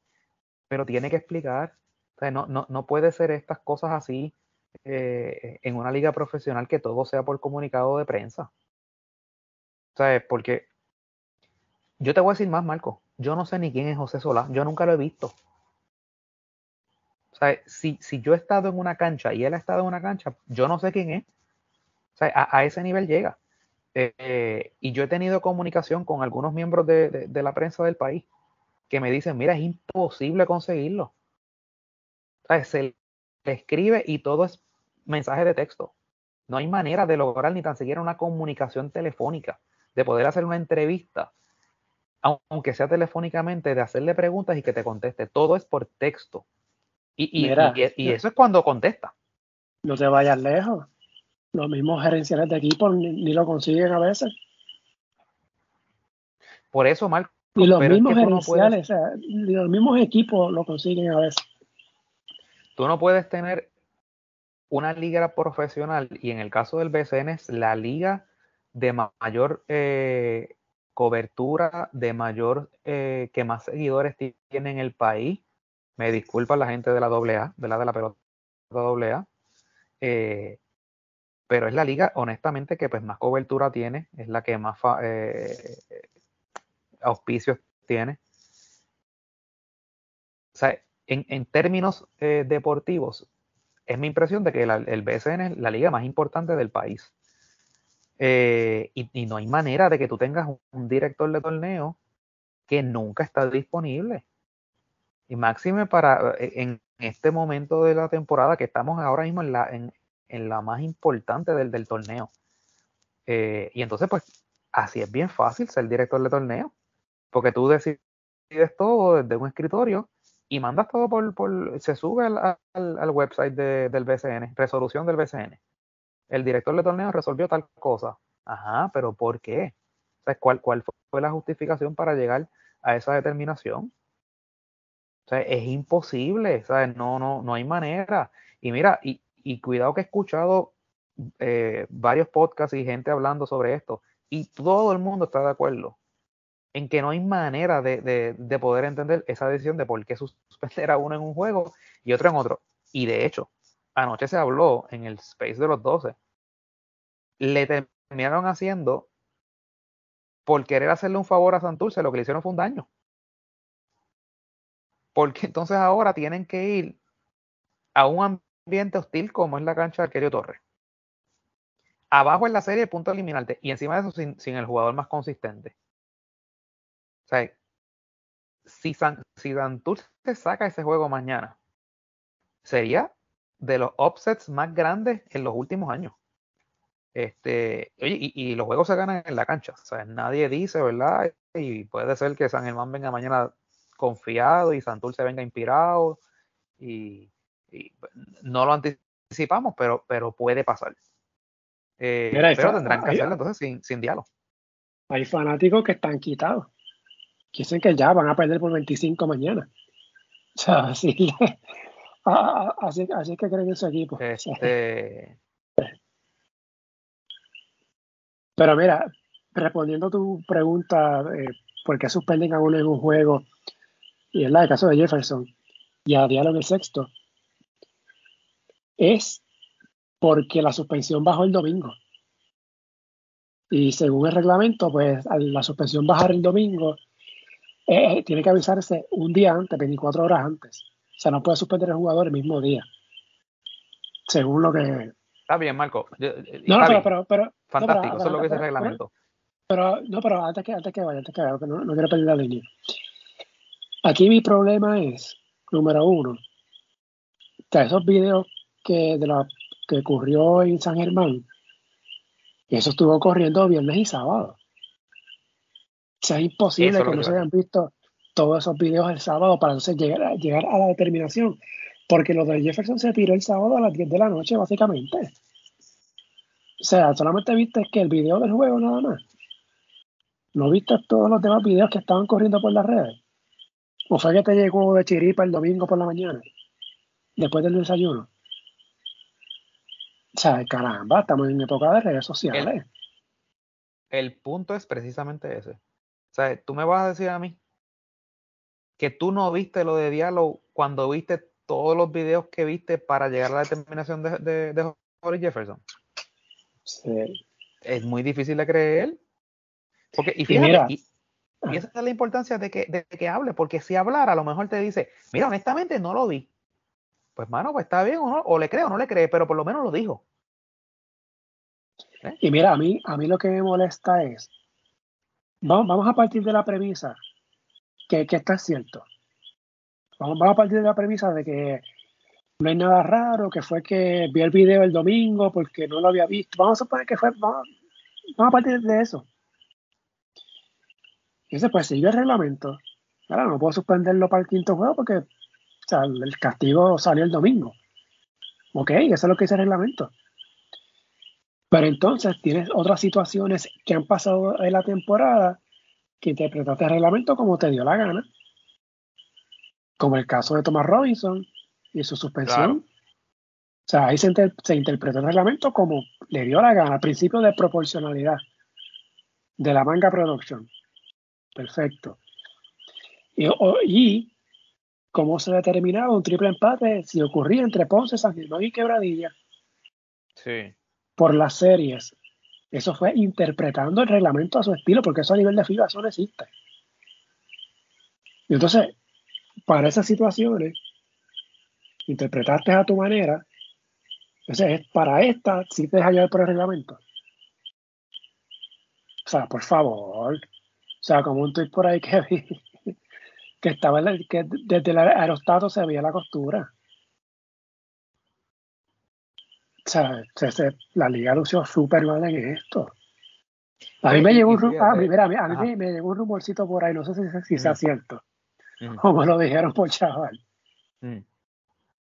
Pero tiene que explicar, o sea, no, no, no puede ser estas cosas así eh, en una liga profesional que todo sea por comunicado de prensa. ¿Sabes? Porque yo te voy a decir más, Marco. Yo no sé ni quién es José Solá. Yo nunca lo he visto. ¿Sabes? Si, si yo he estado en una cancha y él ha estado en una cancha, yo no sé quién es. ¿Sabes? A, ese nivel llega. Eh, y yo he tenido comunicación con algunos miembros de, la prensa del país que me dicen, mira, es imposible conseguirlo. Se le escribe y todo es mensaje de texto. No hay manera de lograr ni tan siquiera una comunicación telefónica, de poder hacer una entrevista, aunque sea telefónicamente, de hacerle preguntas y que te conteste. Todo es por texto. Y, y, eso es cuando contesta. No te vayas lejos. Los mismos gerenciales de equipo ni, lo consiguen a veces. Por eso, Marco. Y los mismos gerenciales, los mismos equipos lo consiguen a veces. Tú no puedes tener una liga profesional, y en el caso del BCN es la liga de mayor eh, cobertura, de mayor, eh, que más seguidores tiene en el país. Me disculpa la gente de la AA, de la de la pelota AA. Eh, pero es la liga, honestamente, que pues más cobertura tiene, es la que más auspicios tiene. O sea, en, en términos deportivos, es mi impresión de que el BSN es la liga más importante del país. Eh, y, no hay manera de que tú tengas un, director de torneo que nunca está disponible. Y máxime para eh, en este momento de la temporada que estamos ahora mismo en la, la más importante del, del torneo. Eh, y entonces, pues, así es bien fácil ser director de torneo. Porque tú decides todo desde un escritorio y mandas todo por, por se sube al, al, website del BCN, resolución del BCN. El director de torneo resolvió tal cosa. Ajá, pero ¿por qué? ¿cuál, ¿Cuál fue la justificación para llegar a esa determinación? O sea, es imposible, ¿sabes? No, no, no hay manera. Y mira, y, y cuidado que he escuchado eh, varios podcasts y gente hablando sobre esto, y todo el mundo está de acuerdo en que no hay manera de, poder entender esa decisión de por qué suspender a uno en un juego y otro en otro. Y de hecho, anoche se habló en el Space de los 12. Le terminaron haciendo, por querer hacerle un favor a Santurce, lo que le hicieron fue un daño. Porque entonces ahora tienen que ir a un ambiente hostil como es la cancha de Arquerio Torres. Abajo en la serie, punto eliminarte. Y encima de eso, sin, el jugador más consistente. O sea, si, San, si se saca ese juego mañana, sería de los offsets más grandes en los últimos años. Este, oye, y, los juegos se ganan en la cancha. O sea, nadie dice, ¿verdad? Y puede ser que San Germán venga mañana confiado y Santurce venga inspirado. Y, no lo anticipamos, pero, pero puede pasar. Eh, pero tendrán que hacerlo entonces sin, sin diálogo. Hay fanáticos que están quitados dicen que ya van a perder por 25 mañana. O sea, (laughs) así, así, así que creen en su equipo. Este... (laughs) Pero mira, respondiendo a tu pregunta, eh, ¿por qué suspenden a uno en un juego? Y es la el caso de Jefferson y a Diallo en el sexto. Es porque la suspensión bajó el domingo. Y según el reglamento, pues la suspensión bajar el domingo eh, tiene que avisarse un día antes, 24 horas antes. O sea, no puede suspender el jugador el mismo día. Según lo que, Está bien, Marco. no, no, pero, pero, Fantástico, eso es lo que dice el reglamento. Pero, no, pero antes que, antes que vaya, antes que vaya, no, no quiero perder la línea. Aquí mi problema es, número uno, o esos videos que, de la, que ocurrió en San Germán, eso estuvo corriendo viernes y sábado. O sea, es imposible que no se hayan visto todos esos videos el sábado para entonces llegar a, llegar a la determinación. Porque lo de Jefferson se tiró el sábado a las 10 de la noche, básicamente. O sea, solamente viste que el video del juego nada más. ¿No viste todos los demás videos que estaban corriendo por las redes? ¿O fue que te llegó de chiripa el domingo por la mañana? Después del desayuno. Sea, caramba, estamos en época de redes sociales. El, punto es precisamente ese. O sea, tú me vas a decir a mí que tú no viste lo de diálogo cuando viste todos los videos que viste para llegar a la determinación de, de, de Jefferson. Sí. Es muy difícil de creer. Porque, y fíjate, y, esa es la importancia de que, de que hable, porque si hablara, a lo mejor te dice, mira, honestamente no lo vi. Pues, mano, pues está bien o no, o le creo o no le cree, pero por lo menos lo dijo. Y mira, a mí, a mí lo que me molesta es, vamos, vamos a partir de la premisa que, que está cierto. Vamos, a partir de la premisa de que no hay nada raro, que fue que vi el video el domingo porque no lo había visto. Vamos a suponer que fue, vamos, a partir de eso. Y ese pues sigue el reglamento. Ahora no puedo suspenderlo para el quinto juego porque el castigo salió el domingo. Ok, eso es lo que dice el reglamento. Pero entonces tienes otras situaciones que han pasado en la temporada que interpretaste el reglamento como te dio la gana. Como el caso de Thomas Robinson y su suspensión. O sea, ahí se, se, interpretó el reglamento como le dio la gana, principio de proporcionalidad de la manga production. Perfecto. Y, cómo se determinaba un triple empate si ocurría entre Ponce, San Germán y Quebradilla. Sí. Por las series. Eso fue interpretando el reglamento a su estilo, porque eso a nivel de FIBA eso no existe. Y entonces, para esas situaciones, interpretaste a tu manera. Entonces, para esta, si te deja llevar por el reglamento. O sea, por favor. O sea, como un tweet por ahí que vi, (laughs) que estaba que desde el aerostato se veía la costura. O sea, la liga lució súper mal en esto. A mí me llegó un, a mí, me, llegó un rumorcito por ahí, no sé si, si sea cierto, mm. como lo dijeron por chaval. Mm.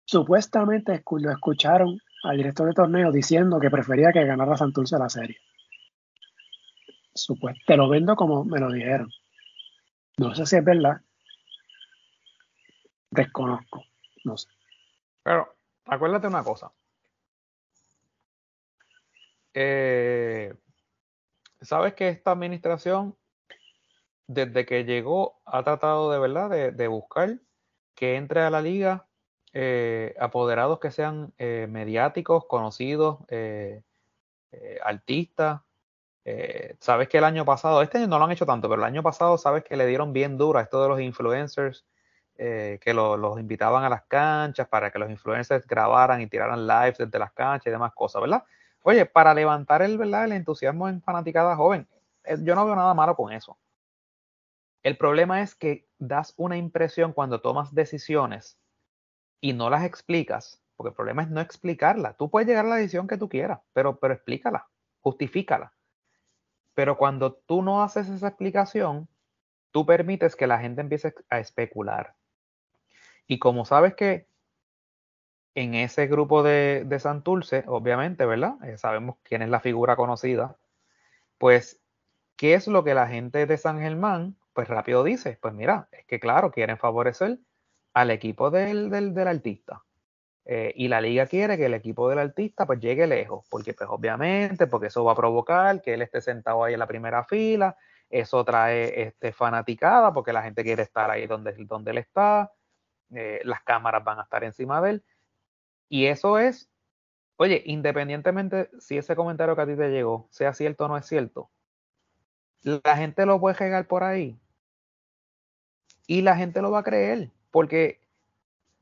Supuestamente lo escucharon al director de torneo diciendo que prefería que ganara Santurce la serie te lo vendo como me lo dijeron. No sé si es verdad. Desconozco. No sé. Pero acuérdate una cosa. Eh, Sabes que esta administración, desde que llegó, ha tratado de verdad de, buscar que entre a la liga eh, apoderados que sean eh, mediáticos, conocidos, artistas, eh, sabes que el año pasado, este año no lo han hecho tanto, pero el año pasado sabes que le dieron bien duro a esto de los influencers, que los invitaban a las canchas para que los influencers grabaran y tiraran lives desde las canchas y demás cosas, ¿verdad? Oye, para levantar el, ¿verdad? el entusiasmo en fanaticada joven, eh, yo no veo nada malo con eso. El problema es que das una impresión cuando tomas decisiones y no las explicas, porque el problema es no explicarla. Tú puedes llegar a la decisión que tú quieras, pero, pero explícala, justifícala. Pero cuando tú no haces esa explicación, tú permites que la gente empiece a especular. Y como sabes que en ese grupo de, de Santurce, obviamente, ¿verdad? Eh, sabemos quién es la figura conocida. Pues, ¿qué es lo que la gente de San Germán, pues rápido dice? Pues mira, es que claro, quieren favorecer al equipo del, del, del artista. Eh, y la liga quiere que el equipo del artista pues llegue lejos, porque pues obviamente, porque eso va a provocar que él esté sentado ahí en la primera fila, eso trae este, fanaticada, porque la gente quiere estar ahí donde, donde él está, eh, las cámaras van a estar encima de él, y eso es, oye, independientemente si ese comentario que a ti te llegó sea cierto o no es cierto, la gente lo puede llegar por ahí y la gente lo va a creer, porque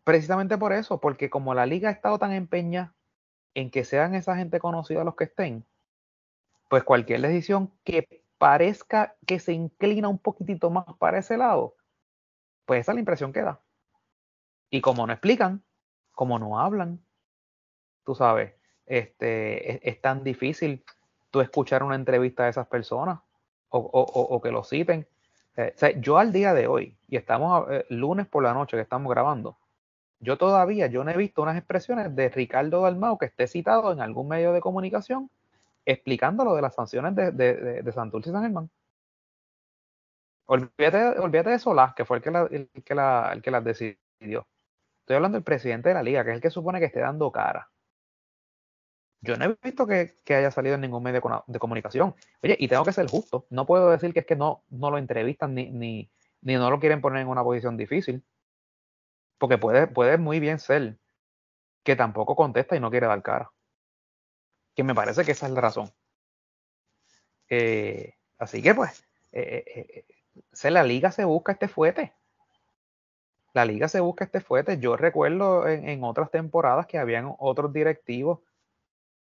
Precisamente por eso, porque como la liga ha estado tan empeñada en que sean esa gente conocida los que estén, pues cualquier decisión que parezca que se inclina un poquitito más para ese lado, pues esa es la impresión que da. Y como no explican, como no hablan, tú sabes, este, es, tan difícil tú escuchar una entrevista de esas personas o, que lo citen. Eh, yo al día de hoy, y estamos eh, lunes por la noche que estamos grabando, yo todavía, yo no he visto unas expresiones de Ricardo Dalmau que esté citado en algún medio de comunicación explicando lo de las sanciones de, de, y San Germán. Olvídate, olvídate de Solás, que fue el que, el, que el que las decidió. Estoy hablando del presidente de la liga, que es el que supone que esté dando cara. Yo no he visto que, haya salido en ningún medio de comunicación. Oye, y tengo que ser justo. No puedo decir que es que no, no lo entrevistan ni, ni, ni no lo quieren poner en una posición difícil. Porque puede, puede muy bien ser que tampoco contesta y no quiere dar cara. Que me parece que esa es la razón. Eh, así que pues, eh, eh, la liga se busca este fuete la liga se busca este fuerte. Yo recuerdo en, otras temporadas que habían otros directivos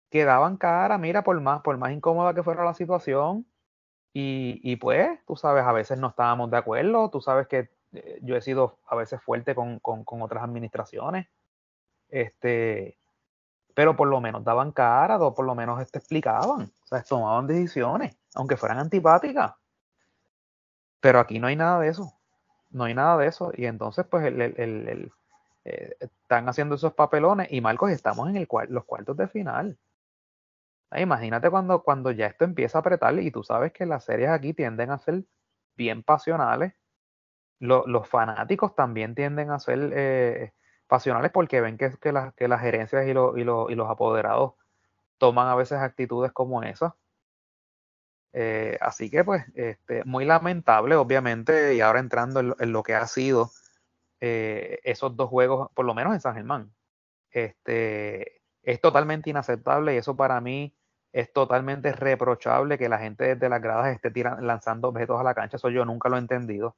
que daban cara, mira, por más, por más incómoda que fuera la situación. Y, pues, tú sabes, a veces no estábamos de acuerdo. Tú sabes que eh, yo he sido a veces fuerte con, otras administraciones. Este, pero por lo menos daban cara, o por lo menos este, explicaban, o sea, tomaban decisiones, aunque fueran antipáticas. Pero aquí no hay nada de eso no hay nada de eso. Y entonces, pues, el, eh, están haciendo esos papelones y Marcos, estamos en el los cuartos de final. Ah, imagínate cuando, cuando ya esto empieza a apretar y tú sabes que las series aquí tienden a ser bien pasionales. los fanáticos también tienden a ser eh, pasionales porque ven que, que, que las gerencias y, y, y los apoderados toman a veces actitudes como esas. Eh, así que pues este, muy lamentable obviamente y ahora entrando en lo, que ha sido eh, esos dos juegos, por lo menos en San Germán, este, es totalmente inaceptable y eso para mí es totalmente reprochable que la gente desde las gradas esté lanzando objetos a la cancha, eso yo nunca lo he entendido.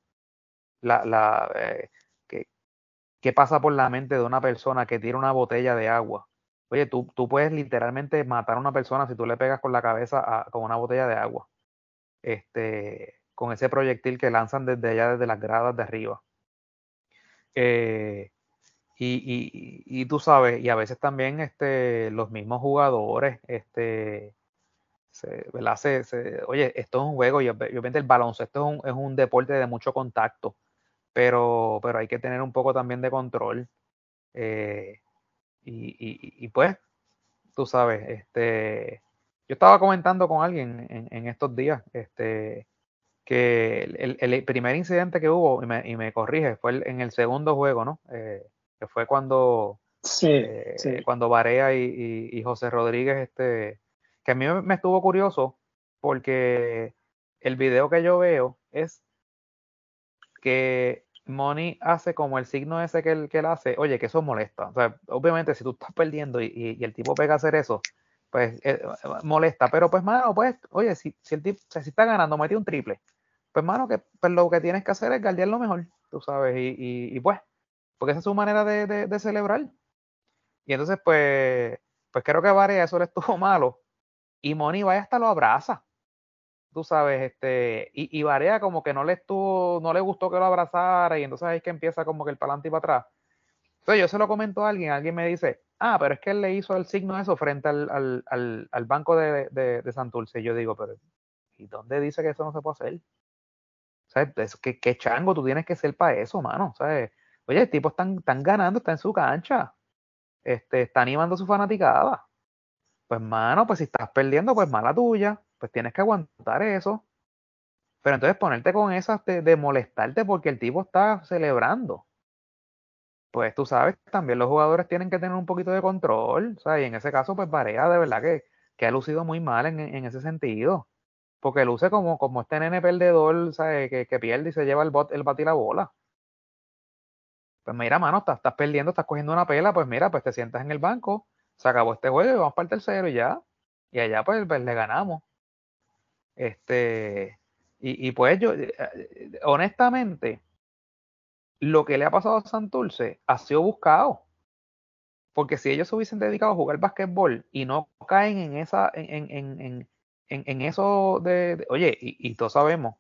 La, la, eh, ¿qué, pasa por la mente de una persona que tira una botella de agua Oye, tú, tú puedes literalmente matar a una persona si tú le pegas con la cabeza con una botella de agua. Este, con ese proyectil que lanzan desde allá, desde las gradas de arriba. Eh, y, y, tú sabes, y a veces también este, los mismos jugadores, este, ¿verdad? Se, oye, esto es un juego, y obviamente el baloncesto es un, es un deporte de mucho contacto, pero, pero hay que tener un poco también de control. Eh, y, pues, tú sabes, este, yo estaba comentando con alguien en, estos días, este, que el, primer incidente que hubo, y me, corrige, fue en el segundo juego, ¿no? Eh, que fue cuando, sí, eh, cuando Barea y, José Rodríguez, este, que a mí me estuvo curioso porque el video que yo veo es que Money hace como el signo ese que él, que él hace, oye, que eso molesta. O sea, obviamente si tú estás perdiendo y, el tipo pega a hacer eso, pues eh, molesta. Pero pues, mano, pues, oye, si, el tipo, si está ganando, mete un triple. Pues, mano, que pues, lo que tienes que hacer es guardiar lo mejor, tú sabes, y, pues, porque esa es su manera de, celebrar. Y entonces, pues, pues creo que Varea eso le estuvo (laughs) malo. Y Money vaya hasta lo abraza tú sabes, este, y, y Varea como que no le estuvo, no le gustó que lo abrazara, y entonces es que empieza como que el palante y para atrás. Entonces yo se lo comento a alguien, alguien me dice, ah, pero es que él le hizo el signo eso frente al, al, al, al banco de, de, Santurce. Y yo digo, pero ¿y dónde dice que eso no se puede hacer? ¿Sabes? ¿Qué, qué chango tú tienes que ser para eso, mano? ¿Sabes? Oye, el tipo están, están ganando, está en su cancha. Este, está animando su fanaticada. Pues, mano, pues si estás perdiendo, pues mala tuya pues tienes que aguantar eso. Pero entonces ponerte con esas de, molestarte porque el tipo está celebrando. Pues tú sabes, también los jugadores tienen que tener un poquito de control. Y en ese caso, pues Varea de verdad que, que ha lucido muy mal en, ese sentido. Porque luce como, como este nene perdedor, ¿sabes? Que, que pierde y se lleva el, bot, el bat y la bola. Pues mira, mano, estás, estás perdiendo, estás cogiendo una pela, pues mira, pues te sientas en el banco, se acabó este juego y vamos para el tercero y ya. Y allá pues, pues le ganamos. Este, y, pues yo, eh, eh, honestamente, lo que le ha pasado a Santurce ha sido buscado. Porque si ellos se hubiesen dedicado a jugar basquetbol y no caen en esa, en, en, en, en eso de, oye, y, todos sabemos,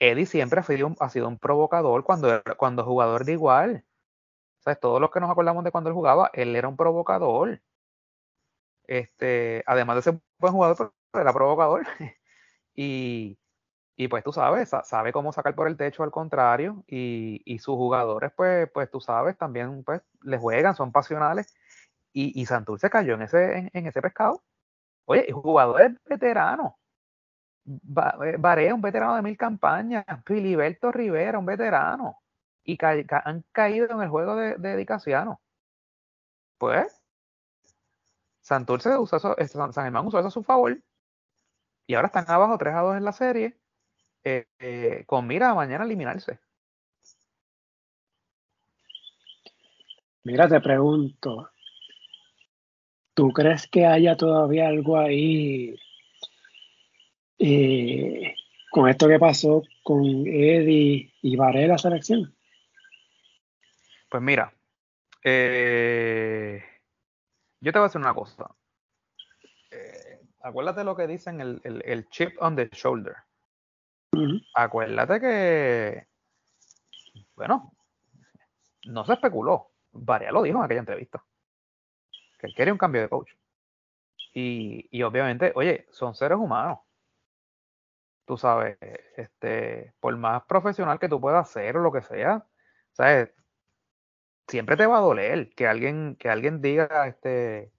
Eddie siempre ha sido un, ha sido un provocador cuando, cuando jugador de igual. ¿Sabes? Todos los que nos acordamos de cuando él jugaba, él era un provocador. Este, además de ser buen jugador, era provocador. (laughs) y, y pues tú sabes, sabe cómo sacar por el techo al contrario. Y, y, sus jugadores, pues, pues tú sabes, también pues le juegan, son pasionales. Y, y Santur se cayó en ese, en, ese pescado. Oye, el jugador es veterano. Eh, un veterano de mil campañas. Filiberto Rivera, un veterano. Y han caído en el juego de, de Pues, Santurce usó eso, San Germán usó eso a su favor. Y ahora están abajo 3 a 2 en la serie. Eh, eh, con mira a mañana eliminarse. Mira, te pregunto, ¿tú crees que haya todavía algo ahí eh, con esto que pasó con Eddie y Varela la selección? Pues mira, eh, yo te voy a decir una cosa. Acuérdate lo que dicen el, el, chip on the shoulder. Acuérdate que, bueno, no se especuló. Varia lo dijo en aquella entrevista. Que él quería un cambio de coach. Y, y obviamente, oye, son seres humanos. Tú sabes, este, por más profesional que tú puedas ser o lo que sea, ¿sabes? siempre te va a doler que alguien, que alguien diga, este,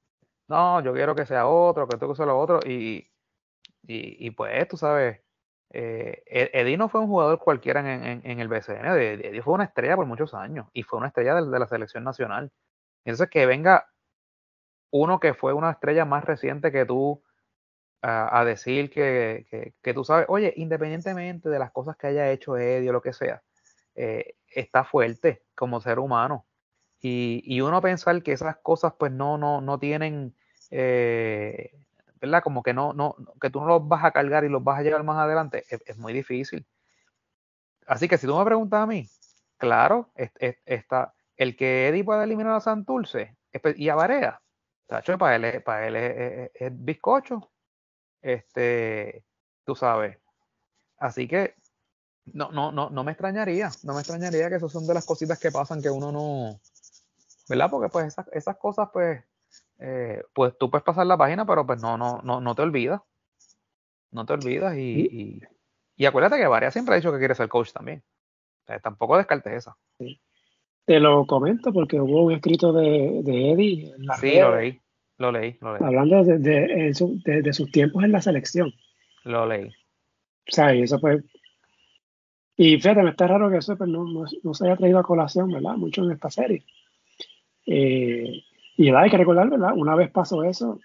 no, yo quiero que sea otro, que esto que sea lo otro, y, y, pues tú sabes, eh, e-, Eddie no fue un jugador cualquiera en, en, el BCN, Eddie fue una estrella por muchos años y fue una estrella de, la selección nacional. Entonces que venga uno que fue una estrella más reciente que tú a, decir que, que, que, tú sabes, oye, independientemente de las cosas que haya hecho Eddie o lo que sea, eh, está fuerte como ser humano. Y, y, uno pensar que esas cosas pues no, no, no tienen, eh, ¿verdad? Como que no, no, que tú no los vas a cargar y los vas a llevar más adelante, es, muy difícil. Así que si tú me preguntas a mí, claro, está, el que Eddie puede eliminar a Santurce y a Barea, tacho, para él, para él es, bizcocho. Este, tú sabes. Así que no, no, no, no me extrañaría, no me extrañaría que esas son de las cositas que pasan que uno no, ¿verdad? Porque pues esas cosas, pues, eh, pues tú puedes pasar la página, pero pues no, no, no, no te olvidas. No te olvidas y, y, acuérdate que Varia siempre ha dicho que quiere ser coach también. tampoco descartes esa. Te lo comento porque hubo un escrito de, de Eddie. En la sí, lo leí, lo leí, lo leí. Hablando de, de, de, sus tiempos en la selección. Lo leí. O sea, y eso pues. Y fíjate, me está raro que eso pues, no, no, no, se haya traído a colación, ¿verdad? Mucho en esta serie. Eh, y hay que recordar, ¿verdad? Una vez pasó eso,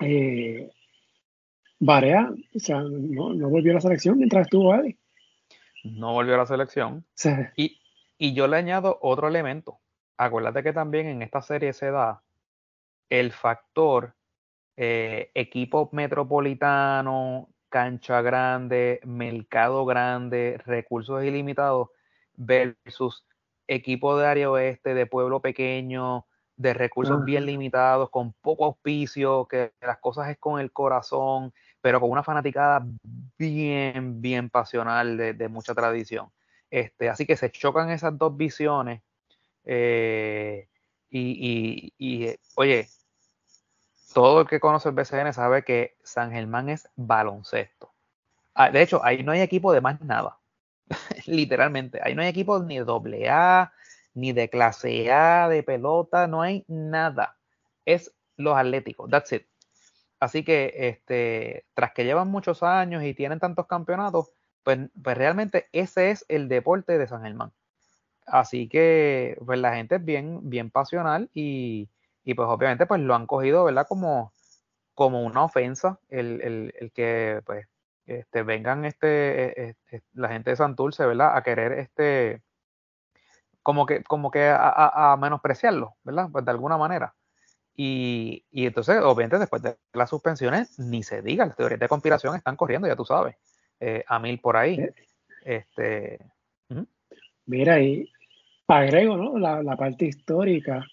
eh, Barea, o sea, no, volvió a la selección mientras estuvo ahí. No volvió a la selección. Y, yo le añado otro elemento. Acuérdate que también en esta serie se da el factor eh, equipo metropolitano, cancha grande, mercado grande, recursos ilimitados versus equipo de área oeste, de pueblo pequeño, de recursos bien limitados, con poco auspicio, que las cosas es con el corazón, pero con una fanaticada bien, bien pasional de, mucha tradición. Este, así que se chocan esas dos visiones. Eh, y, y, eh, oye, todo el que conoce el BCN sabe que San Germán es baloncesto. Ah, de hecho, ahí no hay equipo de más nada. (laughs) literalmente. Ahí no hay equipos ni de doble A, ni de clase A, de pelota, no hay nada. Es los atléticos, that's it. Así que, este, tras que llevan muchos años y tienen tantos campeonatos, pues, pues realmente ese es el deporte de San Germán. Así que, pues la gente es bien, bien pasional y, y pues obviamente pues lo han cogido, ¿verdad? Como, como una ofensa el, el, el que pues este, vengan este, e, e, la gente de Santurce, ¿verdad? A querer este, como que, como que a, menospreciarlo, ¿verdad? Pues de alguna manera. Y, y, entonces, obviamente, después de las suspensiones, ni se diga, las teorías de conspiración están corriendo, ya tú sabes, eh, a mil por ahí. Eh. Este, Mira, y agrego, ¿no? La, la parte histórica.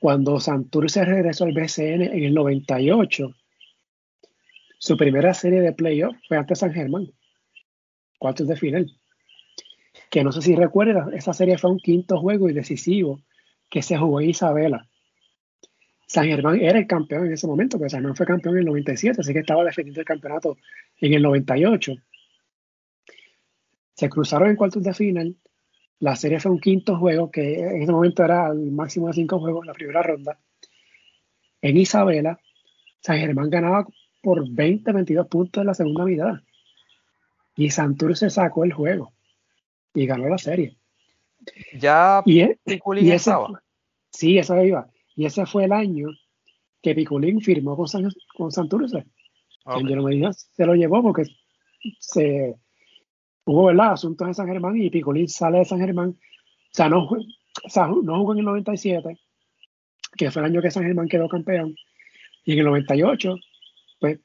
cuando Santurce regresó al BCN en el 98, su primera serie de playoff fue ante San Germán, cuartos de final. Que no sé si recuerdas, esa serie fue un quinto juego y decisivo que se jugó en Isabela. San Germán era el campeón en ese momento, porque San Germán fue campeón en el 97, así que estaba defendiendo el campeonato en el 98. Se cruzaron en cuartos de final. La serie fue un quinto juego, que en ese momento era el máximo de cinco juegos, la primera ronda. En Isabela, San Germán ganaba por 20, 22 puntos en la segunda mitad. Y Santurce sacó el juego y ganó la serie. Ya y, e, y ese, Sí, eso iba. Y ese fue el año que Piculín firmó con, con Santurce. Okay. Medina se lo llevó porque se hubo ¿verdad? asuntos en San Germán y Piculín sale de San Germán. O sea, no, o sea, no jugó en el 97, que fue el año que San Germán quedó campeón. Y en el 98 pues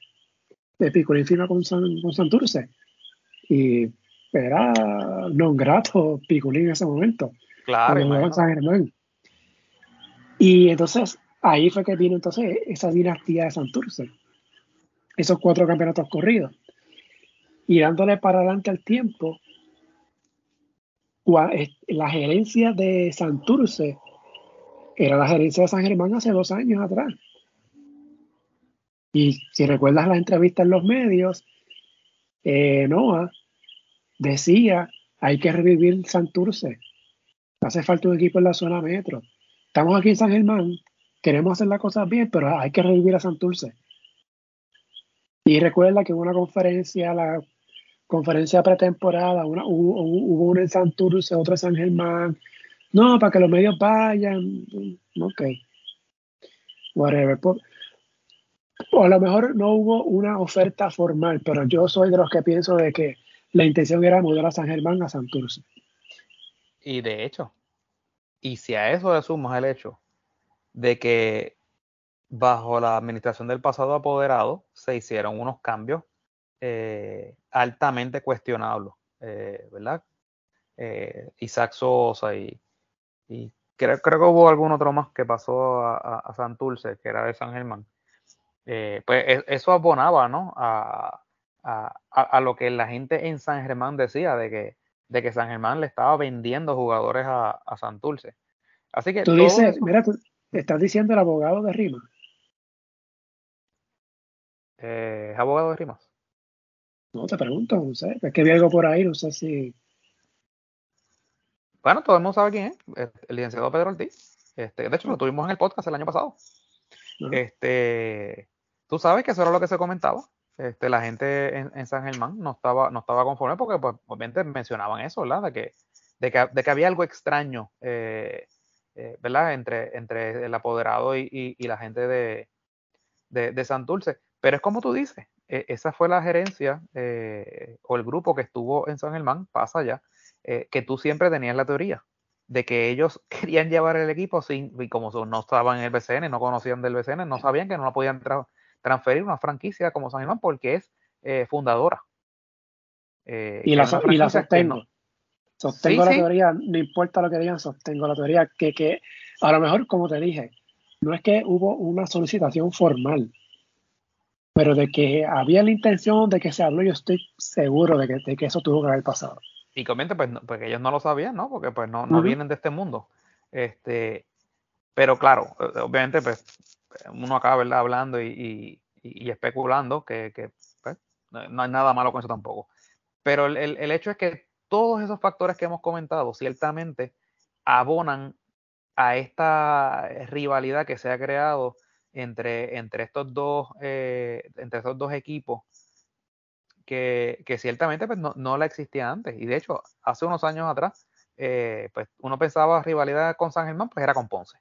Piculín firma con, con Santurce. Y era no grato Piculín en ese momento. Claro. San Germán. Y entonces ahí fue que vino entonces esa dinastía de Santurce. Esos cuatro campeonatos corridos. Y dándole para adelante al tiempo, la gerencia de Santurce era la gerencia de San Germán hace dos años atrás. Y si recuerdas la entrevista en los medios, eh, Noah decía, hay que revivir Santurce. Hace falta un equipo en la zona metro. Estamos aquí en San Germán, queremos hacer las cosas bien, pero hay que revivir a Santurce. Y recuerda que hubo una conferencia, la conferencia pretemporada, una, hubo, hubo una en Santurce, otra en San Germán. No, para que los medios vayan. Ok. Whatever. O a lo mejor no hubo una oferta formal, pero yo soy de los que pienso de que la intención era mudar a San Germán a Santurce. Y de hecho, y si a eso le sumas el hecho de que bajo la administración del pasado apoderado se hicieron unos cambios eh, altamente cuestionables, eh, ¿verdad? Eh, Isaac Sosa y, y creo, creo, que hubo algún otro más que pasó a, a, a Santurce, que era de San Germán pues e, eso abonaba, ¿no? A, a, lo que la gente en San Germán decía, de que, de que San Germán le estaba vendiendo jugadores a, a Santurce. Así que... Tú dices, mira, tú estás diciendo el abogado de Rimas. Eh, ¿Es abogado de Rimas? No, te pregunto, no sé, es que vi algo por ahí, no sé si... Bueno, todo el mundo sabe quién es, el licenciado Pedro Ortiz. Este, de hecho, lo tuvimos en el podcast el año pasado. Este, tú sabes que eso era lo que se comentaba. Este, la gente en, San Germán no estaba, no estaba conforme porque pues, obviamente mencionaban eso, ¿verdad? De que, de que, de que había algo extraño, eh, eh, ¿verdad? Entre, entre el apoderado y, y, la gente de, de, de, Santurce. Pero es como tú dices, e, esa fue la gerencia eh, o el grupo que estuvo en San Germán, pasa ya, que tú siempre tenías la teoría de que ellos (laughs) querían llevar el equipo sin, y como no estaban en el BCN, no conocían del BCN, no sabían que no podían tra transferir una franquicia como San Germán porque es eh, fundadora. Eh, y, la, y la sostengo. No. Sostengo sí, la sí. teoría, no importa lo que digan, sostengo la teoría que, que a lo mejor, como te dije, no es que hubo una solicitación formal, pero de que había la intención de que se habló, yo estoy seguro de que, de que eso tuvo que haber pasado. Y comente, pues, porque ellos no lo sabían, ¿no? Porque pues no, no uh -huh. vienen de este mundo. Este, pero claro, eh, obviamente, pues, uno acaba. Hablando y, especulando que, pues, no hay nada malo con eso tampoco. Pero el, hecho es que todos esos factores que hemos comentado ciertamente abonan a esta rivalidad que se ha creado entre, entre estos dos eh, equipos que, ciertamente pues, no, no, la existía antes. Y de hecho, hace unos años atrás, eh, pues uno pensaba rivalidad con San Germán, pues era con Ponce.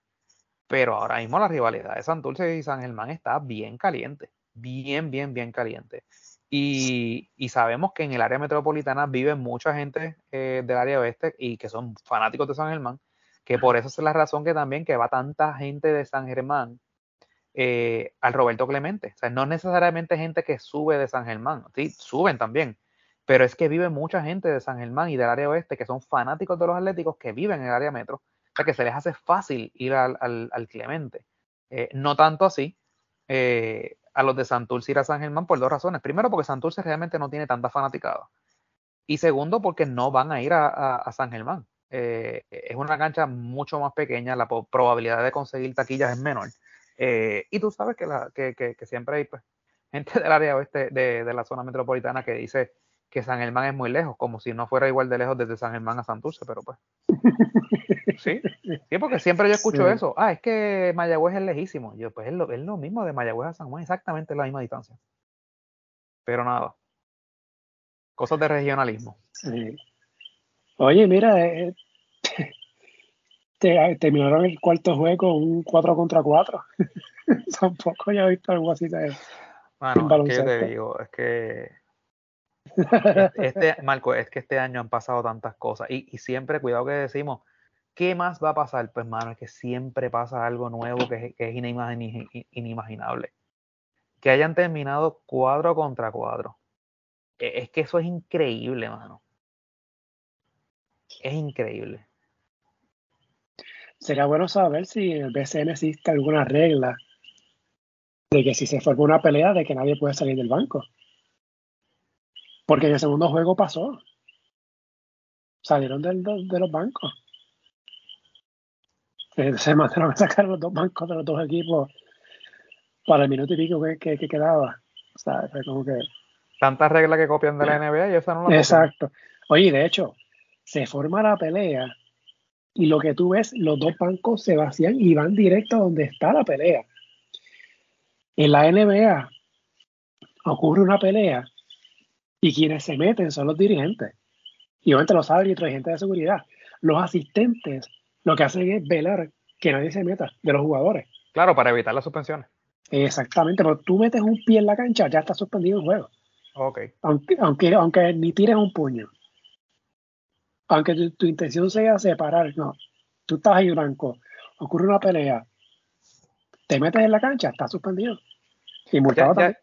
Pero ahora mismo la rivalidad de Santurce y San Germán está bien caliente, bien, bien, bien caliente. Y, y, sabemos que en el área metropolitana vive mucha gente eh, del área oeste y que son fanáticos de San Germán, que por eso es la razón que también que va tanta gente de San Germán eh, al Roberto Clemente. O sea, no necesariamente gente que sube de San Germán, sí, suben también, pero es que vive mucha gente de San Germán y del área oeste que son fanáticos de los atléticos que viven en el área metro, sea que se les hace fácil ir al, al, Clemente. Eh, no tanto así eh, a los de Santurce ir a San Germán por dos razones. Primero, porque Santurce realmente no tiene tanta fanaticada. Y segundo, porque no van a ir a, San Germán. Eh, es una cancha mucho más pequeña, la probabilidad de conseguir taquillas es menor. y tú sabes que, la, que, que, siempre hay pues, gente del área oeste de, de la zona metropolitana que dice que San Germán es muy lejos, como si no fuera igual de lejos desde San Germán a Santurce, pero pues. (laughs) Sí, sí, porque siempre yo escucho eso. Ah, es que Mayagüez es lejísimo. Yo, pues es lo, es lo mismo de Mayagüez a San Juan, exactamente la misma distancia. Pero nada. Cosas de regionalismo. Sí. Oye, mira, eh, (laughs) te, terminaron el cuarto juego un 4 contra 4. (laughs) Tampoco ya he visto algo así de. Bueno, es que yo te digo, es que (laughs) este, Marco, es que este año han pasado tantas cosas y, siempre, cuidado que decimos, ¿qué más va a pasar? Pues, mano, es que siempre pasa algo nuevo que, es inimaginable. Que hayan terminado cuadro contra cuadro. E, es que eso es increíble, mano. Es increíble. Sería bueno saber si en el BCN existe alguna regla de que si se forma una pelea de que nadie puede salir del banco. Porque en el segundo juego pasó. Salieron de los bancos. Se mandaron (laughs) a sacar los dos bancos de los dos equipos para el minuto y pico que, quedaba. O sea, fue como que. Tantas reglas que copian de la NBA y esa no la Exacto. Oye, de hecho, se forma la pelea y lo que tú ves, los dos bancos se vacían y van directo a donde está la pelea. En la NBA ocurre una pelea y quienes se meten son los dirigentes. Y obviamente los árbitros y gente de seguridad. Los asistentes lo que hacen es velar que nadie se meta de los jugadores. Claro, para evitar las suspensiones. Exactamente, pero tú metes un pie en la cancha, ya está suspendido el juego. Ok. Aunque, aunque, aunque ni tires un puño. Aunque tu, intención sea separar, no. Tú estás ahí blanco, ocurre una pelea, te metes en la cancha, está suspendido. Y multado también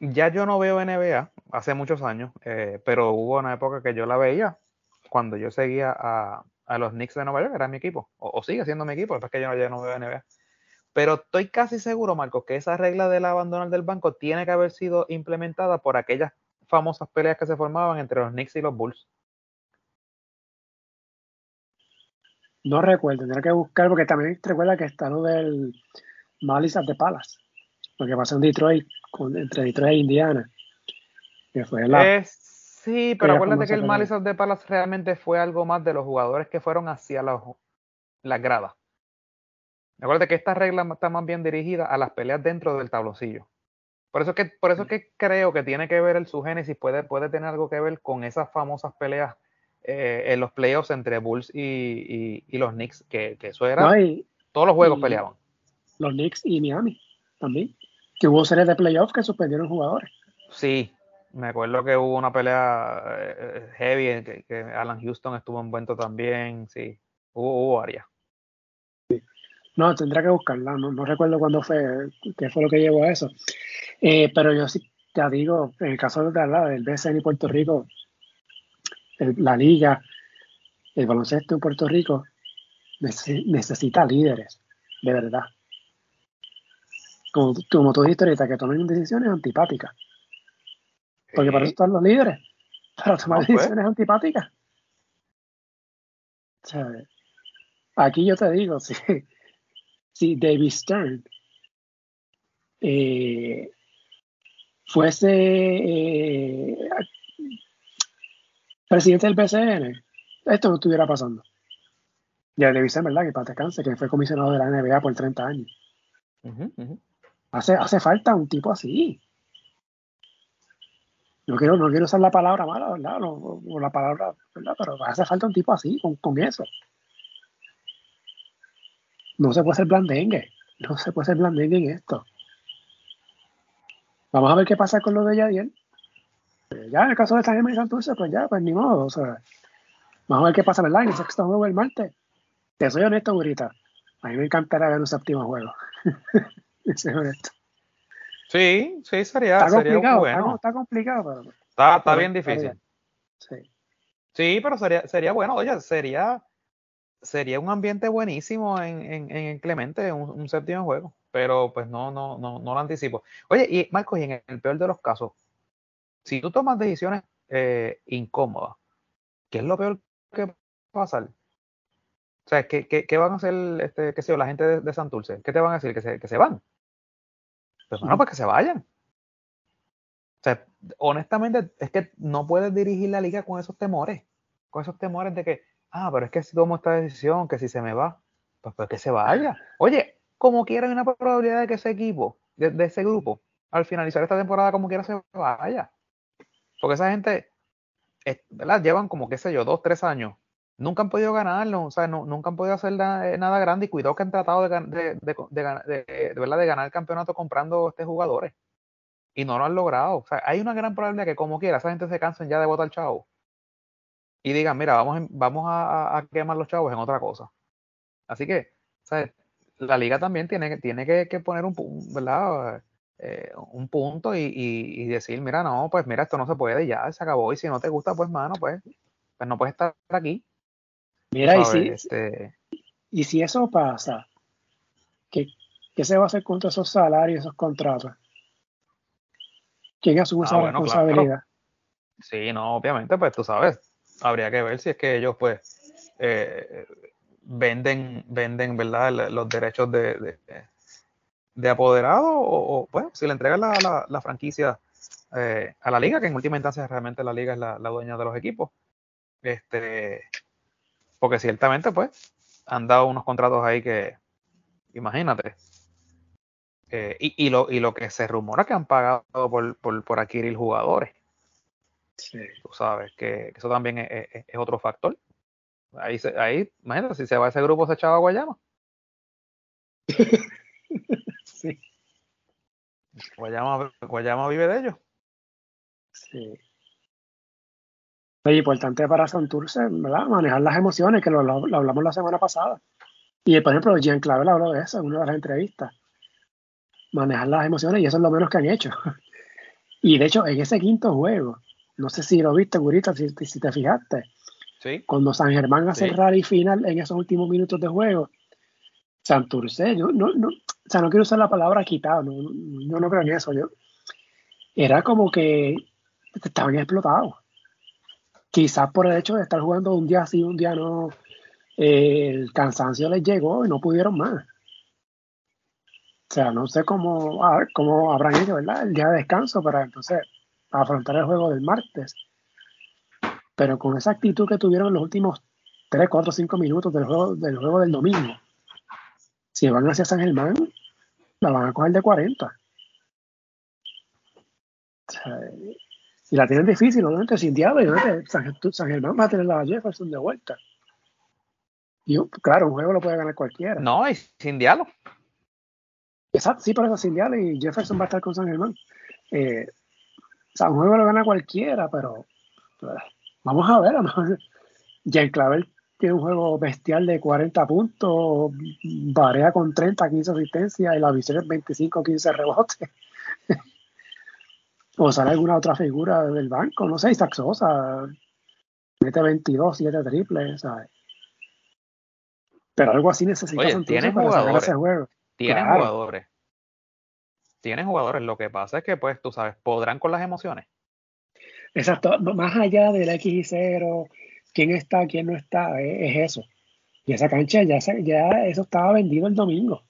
ya yo no veo NBA hace muchos años, eh, pero hubo una época que yo la veía cuando yo seguía a, los Knicks de Nueva York, era mi equipo, o, sigue siendo mi equipo, es que yo ya no veo NBA. Pero estoy casi seguro, Marcos, que esa regla del abandonar del banco tiene que haber sido implementada por aquellas famosas peleas que se formaban entre los Knicks y los Bulls. No recuerdo, tendré que buscar, porque también recuerda que está lo del Malice de Palace, lo que pasó en Detroit entre Detroit e Indiana. Que fue la, sí, pero acuérdate que el Malice de Palace realmente fue algo más de los jugadores que fueron hacia las la gradas. Acuérdate que esta regla está más bien dirigida a las peleas dentro del tabloncillo. Por eso que, por eso que creo que tiene que ver el su génesis, puede, puede tener algo que ver con esas famosas peleas eh, en los playoffs entre Bulls y, y, los Knicks, que, que eso era. todos los juegos peleaban. Los Knicks y Miami también que hubo series de playoffs que suspendieron jugadores. Sí, me acuerdo que hubo una pelea eh, heavy, que, Alan Houston estuvo envuelto también, sí, hubo, varias. No, tendrá que buscarla, no, recuerdo cuándo fue, qué fue lo que llevó a eso. Eh, pero yo sí te digo, en el caso de la, del BCN y Puerto Rico, la liga, el baloncesto en Puerto Rico necesita líderes, de verdad como, como tú dijiste ahorita, que tomen decisiones antipáticas. Porque para eso están los líderes, para tomar pues. decisiones antipáticas. aquí yo te digo, (laughs) si, si David Stern eh, fuese eh, presidente del PCN, esto no estuviera pasando. Ya David Stern, ¿verdad? Que para descanse, que fue comisionado de la NBA por 30 años. Hace, hace falta un tipo así. No quiero, no quiero usar la palabra mala, ¿verdad? O, la palabra, ¿verdad? Pero hace falta un tipo así, con, con eso. No se puede ser blandengue. No se puede ser blandengue en esto. Vamos a ver qué pasa con lo de Yadiel. Eh, ya en el caso de San y Santurce, pues ya, pues ni modo. O sea, vamos a ver qué pasa, ¿verdad? En ese sexto juego el martes. Te soy honesto, ahorita. A mí me encantaría ver un séptimo juego. (laughs) Sí, sí, sería, está sería complicado, bueno. Está, complicado, pero. Está, está bien difícil. Sí. Sí, pero sería, sería bueno, oye, sería, sería un ambiente buenísimo en, en, en Clemente, un, un séptimo juego, pero pues no, no, no, no lo anticipo. Oye, y Marcos, y en el peor de los casos, si tú tomas decisiones eh, incómodas, ¿qué es lo peor que va a pasar? O sea, ¿qué, qué, qué van a hacer, este, qué sé yo, la gente de, de Santurce? ¿Qué te van a decir? ¿Que se, que se van? Pues bueno, pues que se vayan. O sea, honestamente, es que no puedes dirigir la liga con esos temores, con esos temores de que, ah, pero es que si tomo esta decisión, que si se me va, pues, pues que se vaya. Oye, como quiera hay una probabilidad de que ese equipo, de, de ese grupo, al finalizar esta temporada, como quiera se vaya. Porque esa gente, ¿verdad? Llevan como, qué sé yo, dos, tres años. Nunca han podido ganarlo, o sea, nunca han podido hacer nada, nada, grande y cuidado que han tratado de, de, de, de, ¿verdad? de ganar el campeonato comprando este jugadores y no lo han logrado. O sea, hay una gran probabilidad que como quiera esa gente se cansen ya de votar chavo y digan, mira, vamos, vamos a, quemar los chavos en otra cosa. Así que, ¿sabes? la liga también tiene, tiene que, poner un, ¿verdad? Eh, un punto y, decir, mira, no, pues mira, esto no se puede, ya se acabó. Y si no te gusta, pues mano, pues, pues no puedes estar aquí. Mira, y si, este... y si eso pasa, ¿qué, ¿qué, se va a hacer contra esos salarios, esos contratos? ¿Quién asume ah, esa bueno, responsabilidad? Claro. Sí, no, obviamente, pues tú sabes, habría que ver si es que ellos, pues, eh, venden, venden, ¿verdad?, los derechos de, de, de apoderado o, o, pues, si le entregan la, la, la franquicia eh, a la liga, que en última instancia realmente la liga es la, la dueña de los equipos. Este, porque ciertamente, pues, han dado unos contratos ahí que, imagínate. Eh, y, y, lo, y lo que se rumora que han pagado por, por, por adquirir jugadores. Sí. Tú sabes que, que eso también es, es, es, otro factor. Ahí, se, ahí, imagínate, si se va ese grupo, se echaba a Guayama. (laughs) sí. Guayama, Guayama vive de ellos. Sí. Es importante para Santurce, ¿verdad? Manejar las emociones, que lo, lo, lo, hablamos la semana pasada. Y, por ejemplo, Jean Clavel habló de eso en una de las entrevistas. Manejar las emociones, y eso es lo menos que han hecho. (laughs) Y de hecho, en ese quinto juego, no sé si lo viste, Gurita, si, si te fijaste. Sí. Cuando San Germán hace sí. el rally final en esos últimos minutos de juego, Santurce, yo no, no, o sea, no quiero usar la palabra quitado, no, no, yo no creo en eso. Yo, era como que estaban explotados. Quizás por el hecho de estar jugando un día sí, un día no, el cansancio les llegó y no pudieron más. O sea, no sé cómo, cómo habrán hecho, ¿verdad? El día de descanso para entonces afrontar el juego del martes. Pero con esa actitud que tuvieron en los últimos 3, 4, 5 minutos del juego, del juego del domingo, si van hacia San Germán, la van a coger de 40. O sea, y la tienen difícil, obviamente, sin diablo. San, San Germán va a tener la Jefferson de vuelta. Y claro, un juego lo puede ganar cualquiera. No, y sin diálogo. Exacto, sí, pero sin diálogo y Jefferson va a estar con San Germán. Eh, o sea, un juego lo gana cualquiera, pero pues, vamos a ver. A mejor Jan Clavel tiene un juego bestial de 40 puntos, varea con 30, 15 asistencias y la visión es 25, 15 rebotes. O sale alguna otra figura del banco, no sé, Isaac Sosa, mete 22, 7 triples, ¿sabes? Pero algo así necesita Oye, tiene jugadores, ese juego. Tienen claro. jugadores. Tienen jugadores. Lo que pasa es que, pues, tú sabes, podrán con las emociones. Exacto. Más allá del X y 0, quién está, quién no está, es, es eso. Y esa cancha ya, ya eso estaba vendido el domingo.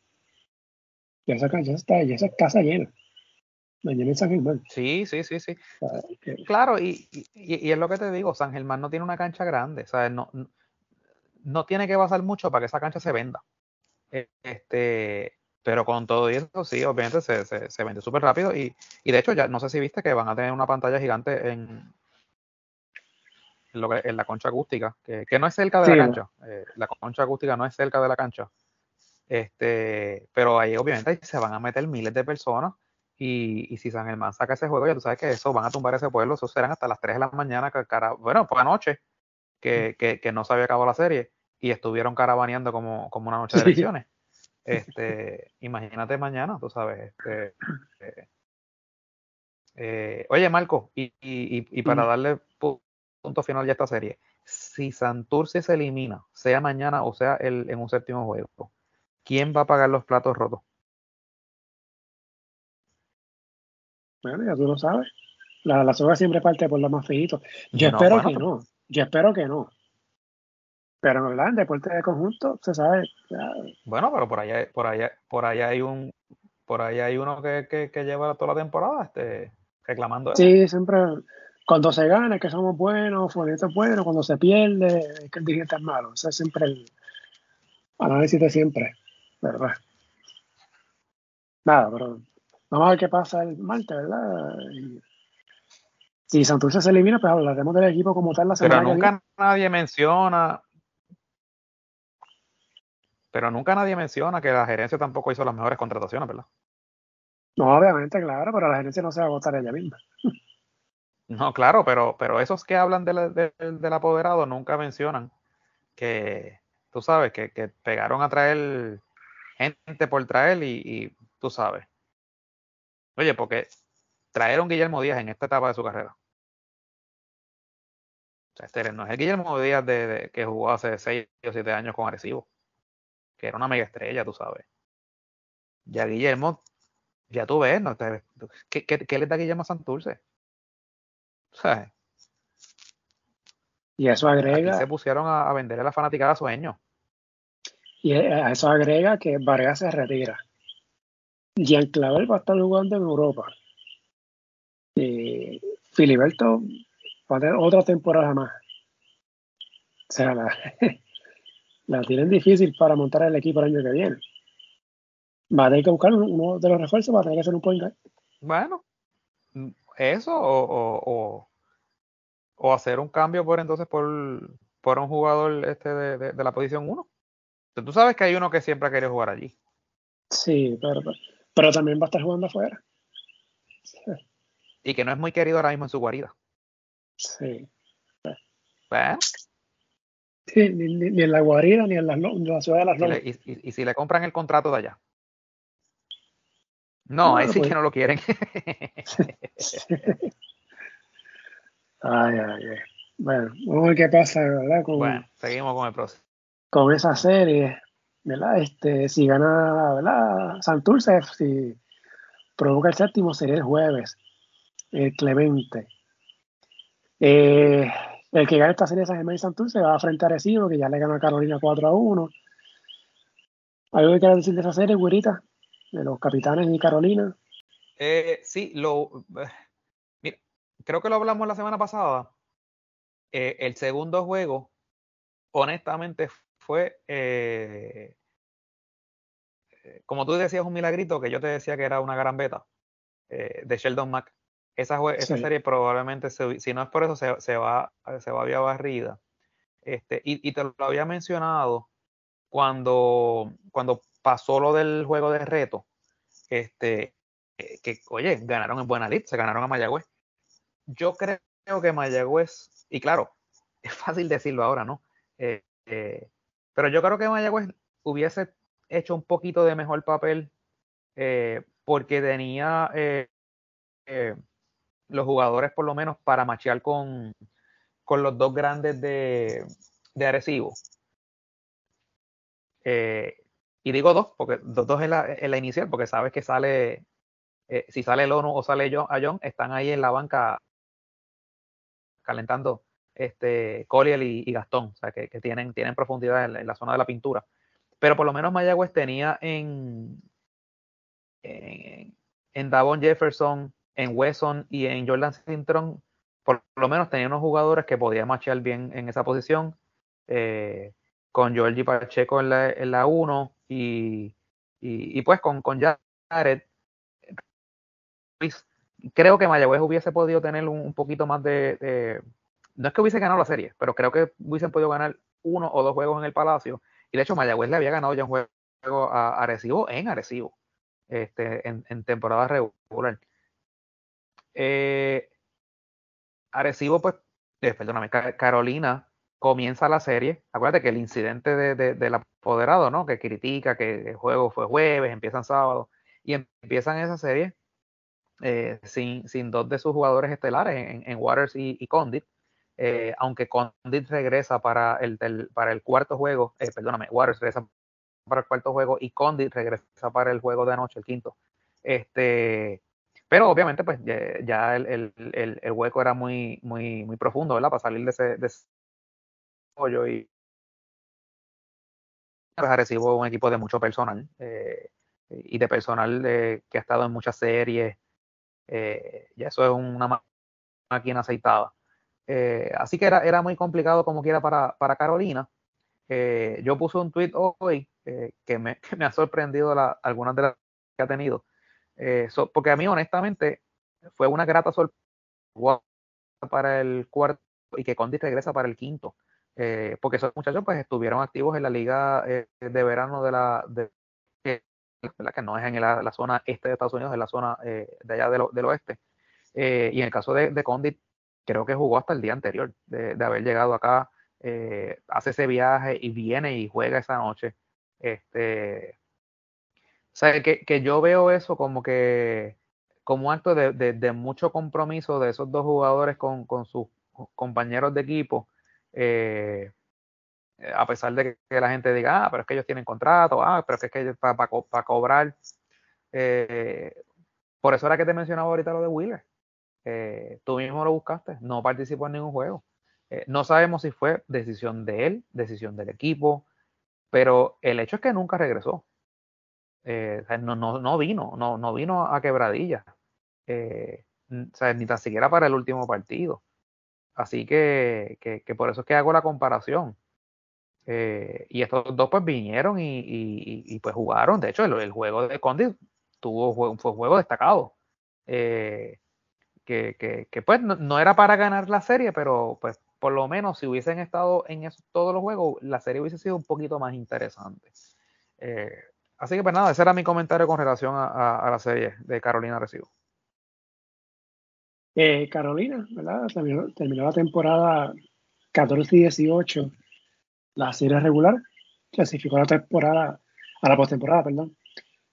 Ya esa cancha está, ya esa casa llena. San Germán. Sí, sí, sí, sí. Claro, y, y, y, es lo que te digo, San Germán no tiene una cancha grande, ¿sabes? No, no tiene que pasar mucho para que esa cancha se venda. Este, pero con todo eso, sí, obviamente se, se, se vende súper rápido. Y, y, de hecho, ya no sé si viste que van a tener una pantalla gigante en, en, lo que, en la concha acústica, que, que, no es cerca de sí, la cancha. Eh, la concha acústica no es cerca de la cancha. Este, pero ahí obviamente se van a meter miles de personas y, y, si San Germán saca ese juego, ya tú sabes que eso van a tumbar ese pueblo, eso serán hasta las 3 de la mañana, cara, bueno, por la noche, que, que, que, no se había acabado la serie, y estuvieron caravaneando como, como una noche de elecciones. Este, (laughs) imagínate mañana, tú sabes. Este, eh, eh, oye, Marco, y, y, y para darle punto final de esta serie. Si Santurce se elimina, sea mañana o sea el, en un séptimo juego, ¿quién va a pagar los platos rotos? Bueno, ya tú lo sabes. La, la soga siempre parte por lo más feito. Yo espero que no. Yo espero que no. Pero en verdad, en deporte de conjunto, se sabe. Bueno, pero por allá, por allá, por allá hay un, por allá hay uno que, que, que lleva toda la temporada, este, reclamando eso. Sí, siempre. Cuando se gana es que somos buenos, Fuerito es bueno, cuando se pierde es que el dirigente es malo. Ese es siempre el análisis de siempre, ¿verdad? Nada, pero vamos a ver qué pasa el martes, ¿verdad? si Santurce se elimina, pues hablaremos del equipo como tal la semana Pero nunca nadie menciona. Pero nunca nadie menciona que la gerencia tampoco hizo las mejores contrataciones, ¿verdad? No, obviamente, claro, pero la gerencia no se va a votar ella misma. (laughs) No, claro, pero, pero esos que hablan del, del, apoderado nunca mencionan que, tú sabes, que, que, pegaron a traer gente por traer y, y tú sabes. Oye, porque un Guillermo Díaz en esta etapa de su carrera. O sea, este no es el Guillermo Díaz de, que jugó hace 6 o 7 años con Arecibo, que era una mega estrella, tú sabes. Ya Guillermo, ya tú ves, ¿no? ¿Qué, qué, qué le da Guillermo Santurce? ¿Sabes? Y eso agrega. Aquí se pusieron a, a vender a la fanaticada sueño. Y a eso agrega que Vargas se retira. Jean Clavel va a estar jugando en Europa. Y Filiberto va a tener otra temporada más. O sea, la, (laughs) la tienen difícil para montar el equipo el año que viene. Va a tener que buscar uno de los refuerzos, va a tener que hacer un point Bueno, eso o, o, o, hacer un cambio por entonces por, por un jugador este de, de, la posición 1. Tú sabes que hay uno que siempre ha querido jugar allí. Sí, pero, pero también va a estar jugando afuera. Y que no es muy querido ahora mismo en su guarida. Sí. Bueno. Sí, ni, ni, en la guarida ni en la, en la ciudad de las lomas. Y, y, y, si le compran el contrato de allá. No, ahí sí pues. que no lo quieren. (laughs) ay, ay, ay. Bueno, vamos a ver qué pasa, ¿verdad? Con, bueno, seguimos con el proceso. Con esa serie, ¿verdad? Este, si gana, ¿verdad? Santurce, si provoca el séptimo, sería el jueves. Clemente. Eh, el que gane esta serie de San Germán y Santurce va a frente a Recibo, que ya le ganó a Carolina 4 a 1. ¿Algo que quieras decir de esa serie, güerita? De los capitanes y Carolina. Eh, sí, lo. Eh, mira, creo que lo hablamos la semana pasada. Eh, el segundo juego, honestamente, fue. Eh, como tú decías, un milagrito, que yo te decía que era una gran beta de Sheldon Mack esa, esa serie probablemente, si no es por eso, se, se va, se va a barrida. Este, y, y, te lo había mencionado cuando, cuando pasó lo del juego de reto, este, eh, que, oye, ganaron en Buena Lid, se ganaron a Mayagüez. Yo creo que Mayagüez, y claro, (laughs) es fácil decirlo ahora, ¿no? Eh, eh, pero yo creo que Mayagüez hubiese hecho un poquito de mejor papel porque tenía los jugadores por lo menos para machear con, con los dos grandes de, de Arecibo. Eh, y digo dos, porque dos, dos es, la, la, inicial, porque sabes que sale, eh, si sale el ONU o sale John, a John, están ahí en la banca calentando este y, Gastón, o sea, que, tienen, profundidad en la, zona de la pintura. Pero por lo menos Mayagüez tenía en, en, Davon Jefferson, en Wesson y en Jordan Sintron, por lo menos tenía unos jugadores que podían machear bien en esa posición. Eh, con Georgie Pacheco en la, en la 1 y, pues con, con Jared. Creo que Mayagüez hubiese podido tener un, poquito más de, No es que hubiese ganado la serie, pero creo que hubiesen podido ganar uno o dos juegos en el Palacio. Y de hecho, Mayagüez le había ganado ya un juego a Arecibo en Arecibo, este, en, temporada regular. Eh, Arecibo, pues, eh, perdóname, Carolina comienza la serie. Acuérdate que el incidente de, de, del apoderado, ¿no? Que critica que el juego fue jueves, empiezan sábado, y empiezan esa serie eh, sin, sin, dos de sus jugadores estelares, en, Waters y, Condit. Eh, aunque Condit regresa para el, para el cuarto juego, eh, perdóname, Waters regresa para el cuarto juego y Condit regresa para el juego de anoche, el quinto. Este, pero obviamente, pues ya, el, hueco era muy, muy, muy profundo, ¿verdad? Para salir de ese, de y recibo un equipo de mucho personal eh, y de personal que ha estado en muchas series. y eso es una máquina aceitada. Eh, así que era, era muy complicado como quiera para, para Carolina. Eh, yo puse un tweet hoy eh, que, me, (laughs) me, ha sorprendido la, algunas de las que ha tenido. porque a mí, honestamente, fue una grata sorpresa para el cuarto y que Condi regresa para el quinto. porque esos muchachos pues estuvieron activos en la liga de verano de la de, que no es en la, zona este de Estados Unidos, en la zona de allá del, oeste. y en el caso de, de Condit, creo que jugó hasta el día anterior de, haber llegado acá, eh, hace ese viaje y viene y juega esa noche. Este, o sea, que, que yo veo eso como que como acto de, de, mucho compromiso de esos dos jugadores con, con sus compañeros de equipo, eh, a pesar de que la gente diga, ah, pero es que ellos tienen contrato, ah, pero es que es para cobrar. Eh, por eso era que te mencionaba ahorita lo de Wheeler. Eh, tú mismo lo buscaste, no participó en ningún juego. Eh, no sabemos si fue decisión de él, decisión del equipo, pero el hecho es que nunca regresó. Eh, no, no, no, vino, no, no vino a quebradilla, ni tan siquiera para el último partido. Así que, que, por eso es que hago la comparación. y estos dos pues vinieron y, pues jugaron. De hecho, el, juego de Condit tuvo, fue un juego destacado. Que, pues no, era para ganar la serie, pero pues por lo menos si hubiesen estado en todos los juegos, la serie hubiese sido un poquito más interesante. Eh, así que pues nada, ese era mi comentario con relación a, la serie de Carolina Recibo. Eh, Carolina, ¿verdad? Terminó, la temporada 14 y 18, la serie regular, clasificó la temporada, a la postemporada, perdón,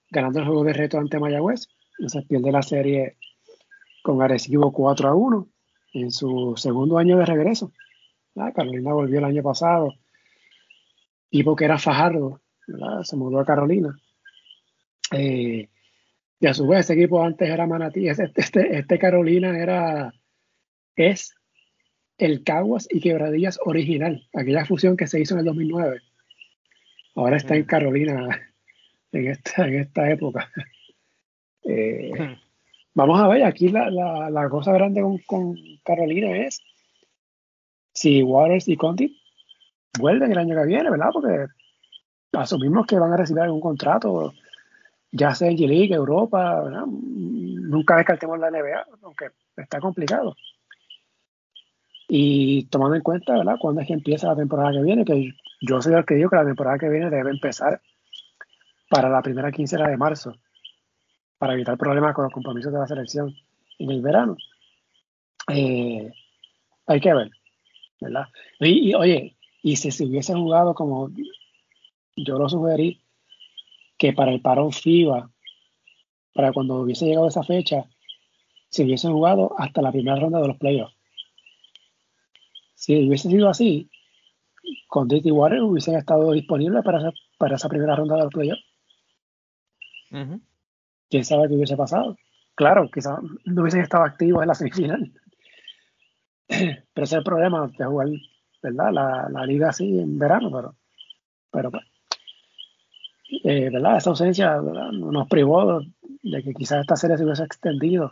ganando el juego de reto ante Mayagüez, entonces pierde la serie con Arecibo 4 a 1 en su segundo año de regreso. Carolina volvió el año pasado y porque era Fajardo, se mudó a Carolina. Eh, y a su vez, ese equipo antes era Manatí. Este, este, este, Carolina era, es el Caguas y Quebradillas original, aquella fusión que se hizo en el 2009. Ahora está en. Carolina en esta, en esta época. (laughs) Eh. Vamos a ver, aquí la, la, cosa grande con, Carolina es si Waters y Conti vuelven el año que viene, ¿verdad? Porque asumimos que van a recibir algún contrato, ya sea en G-League, Europa, ¿verdad? Nunca descartemos la NBA, aunque está complicado. Y tomando en cuenta, ¿verdad? Cuándo es que empieza la temporada que viene, que yo soy el que digo que la temporada que viene debe empezar para la primera quincena de marzo para evitar problemas con los compromisos de la selección en el verano. Eh, hay que ver, ¿verdad? Y, oye, y si se hubiese jugado como yo lo sugerí, que para el parón FIBA, para cuando hubiese llegado esa fecha, se hubiese jugado hasta la primera ronda de los playoffs. Si hubiese sido así, con Dirty Water hubiesen estado disponibles para esa, para esa primera ronda de los playoffs quién sabe qué hubiese pasado. Claro, quizás no hubiesen estado activos en la (laughs) semifinal. Pero ese es el problema de jugar, ¿verdad? La, liga así en verano, pero, pero pues, eh, ¿verdad? Esa ausencia nos privó de que quizás esta serie se hubiese extendido,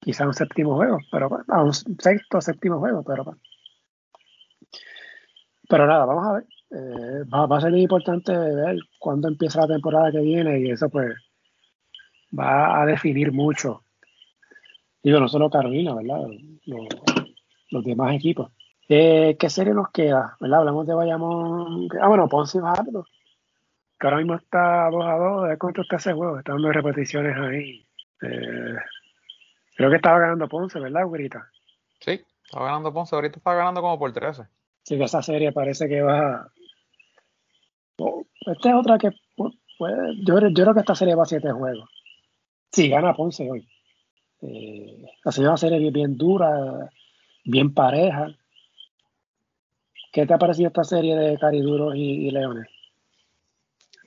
quizás un séptimo juego, pero pues, a un sexto séptimo juego, pero pues. Pero nada, vamos a ver. Eh, va, va, a ser muy importante ver cuándo empieza la temporada que viene y eso pues va a definir mucho. Digo, no solo Carolina, ¿verdad? Los, demás equipos. Eh, ¿Qué serie nos queda? ¿Verdad? Hablamos de Bayamón. Ah, bueno, Ponce y Fajardo. Que ahora mismo está 2 a 2. ¿De cuánto está ese juego? Está dando repeticiones ahí. Eh, creo que estaba ganando Ponce, ¿verdad, Güerita? Sí, estaba ganando Ponce. Ahorita está ganando como por 13. Sí, que esa serie parece que va. Oh, esta es otra que. Yo, yo creo que esta serie va a 7 juegos. Sí, gana Ponce hoy. Eh, ha sido una serie bien, dura, bien pareja. ¿Qué te ha parecido esta serie de Cariduros y, y Leones?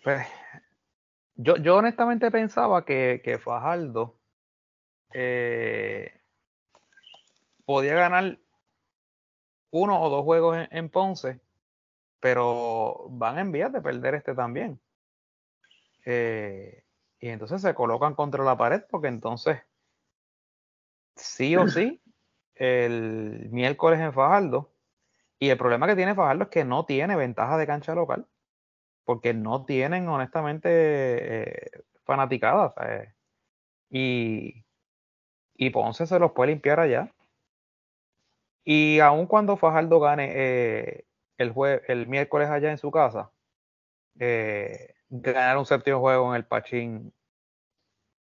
Pues yo, yo honestamente pensaba que, que Fajardo eh, podía ganar uno o dos juegos en, en, Ponce, pero van en vías de perder este también. Eh, y entonces se colocan contra la pared porque entonces, sí o sí, (laughs) el miércoles en Fajardo. Y el problema que tiene Fajardo es que no tiene ventaja de cancha local porque no tienen honestamente eh, fanaticadas. Y, y Ponce se los puede limpiar allá. Y aun cuando Fajardo gane eh, el, el miércoles allá en su casa, eh, ganar un séptimo juego en el Pachín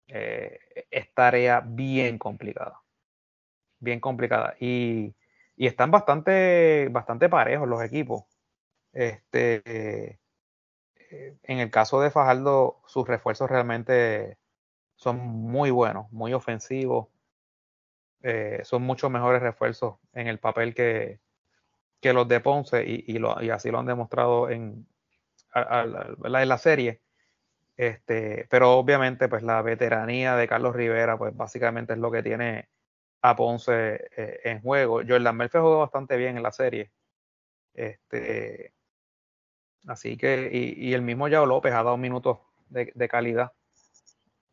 es tarea bien complicada. Bien complicada. Y, y están bastante, bastante parejos los equipos. Este, en el caso de Fajardo, sus refuerzos realmente son muy buenos, muy ofensivos. Eh, son muchos mejores refuerzos en el papel que, que los de Ponce y, y, lo, y, así lo han demostrado en, a, a, la serie. Este, pero obviamente, pues la veteranía de Carlos Rivera, pues básicamente es lo que tiene a Ponce eh, en juego. Jordan Murphy jugó bastante bien en la serie. Este, Así que, y, y el mismo Yao López ha dado minutos de, de calidad.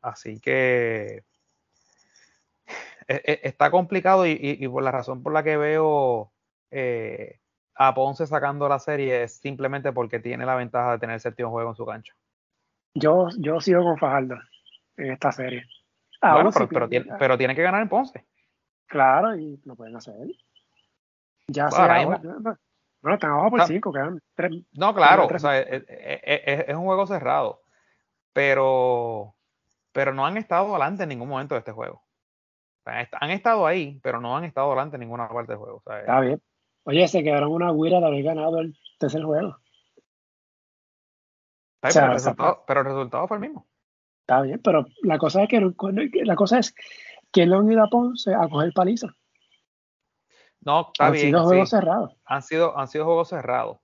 Así que e, e, está complicado y, y, y, por la razón por la que veo eh, a Ponce sacando la serie es simplemente porque tiene la ventaja de tener el séptimo juego en su cancha. Yo, yo sigo con Fajardo en esta serie. bueno, pero, pero, tiene, pero, tiene, que ganar en Ponce. Claro, y lo pueden hacer. Ya bueno, sea, mismo, bueno, están abajo por 5, quedan 3. No, claro, o sea, es, es, es, un juego cerrado. Pero, pero no han estado adelante en ningún momento de este juego. Han estado ahí, pero no han estado adelante en ninguna parte del juego. O sea, Está bien. Oye, se quedaron una guira de haber ganado el tercer juego. Ay, o sea, pero, el resultado, pero, el resultado, fue el mismo. Está bien, pero la cosa es que la cosa es que han ido a Ponce a coger paliza. No, está han bien. Sido juegos sí. cerrados. Han sido, han sido juegos cerrados.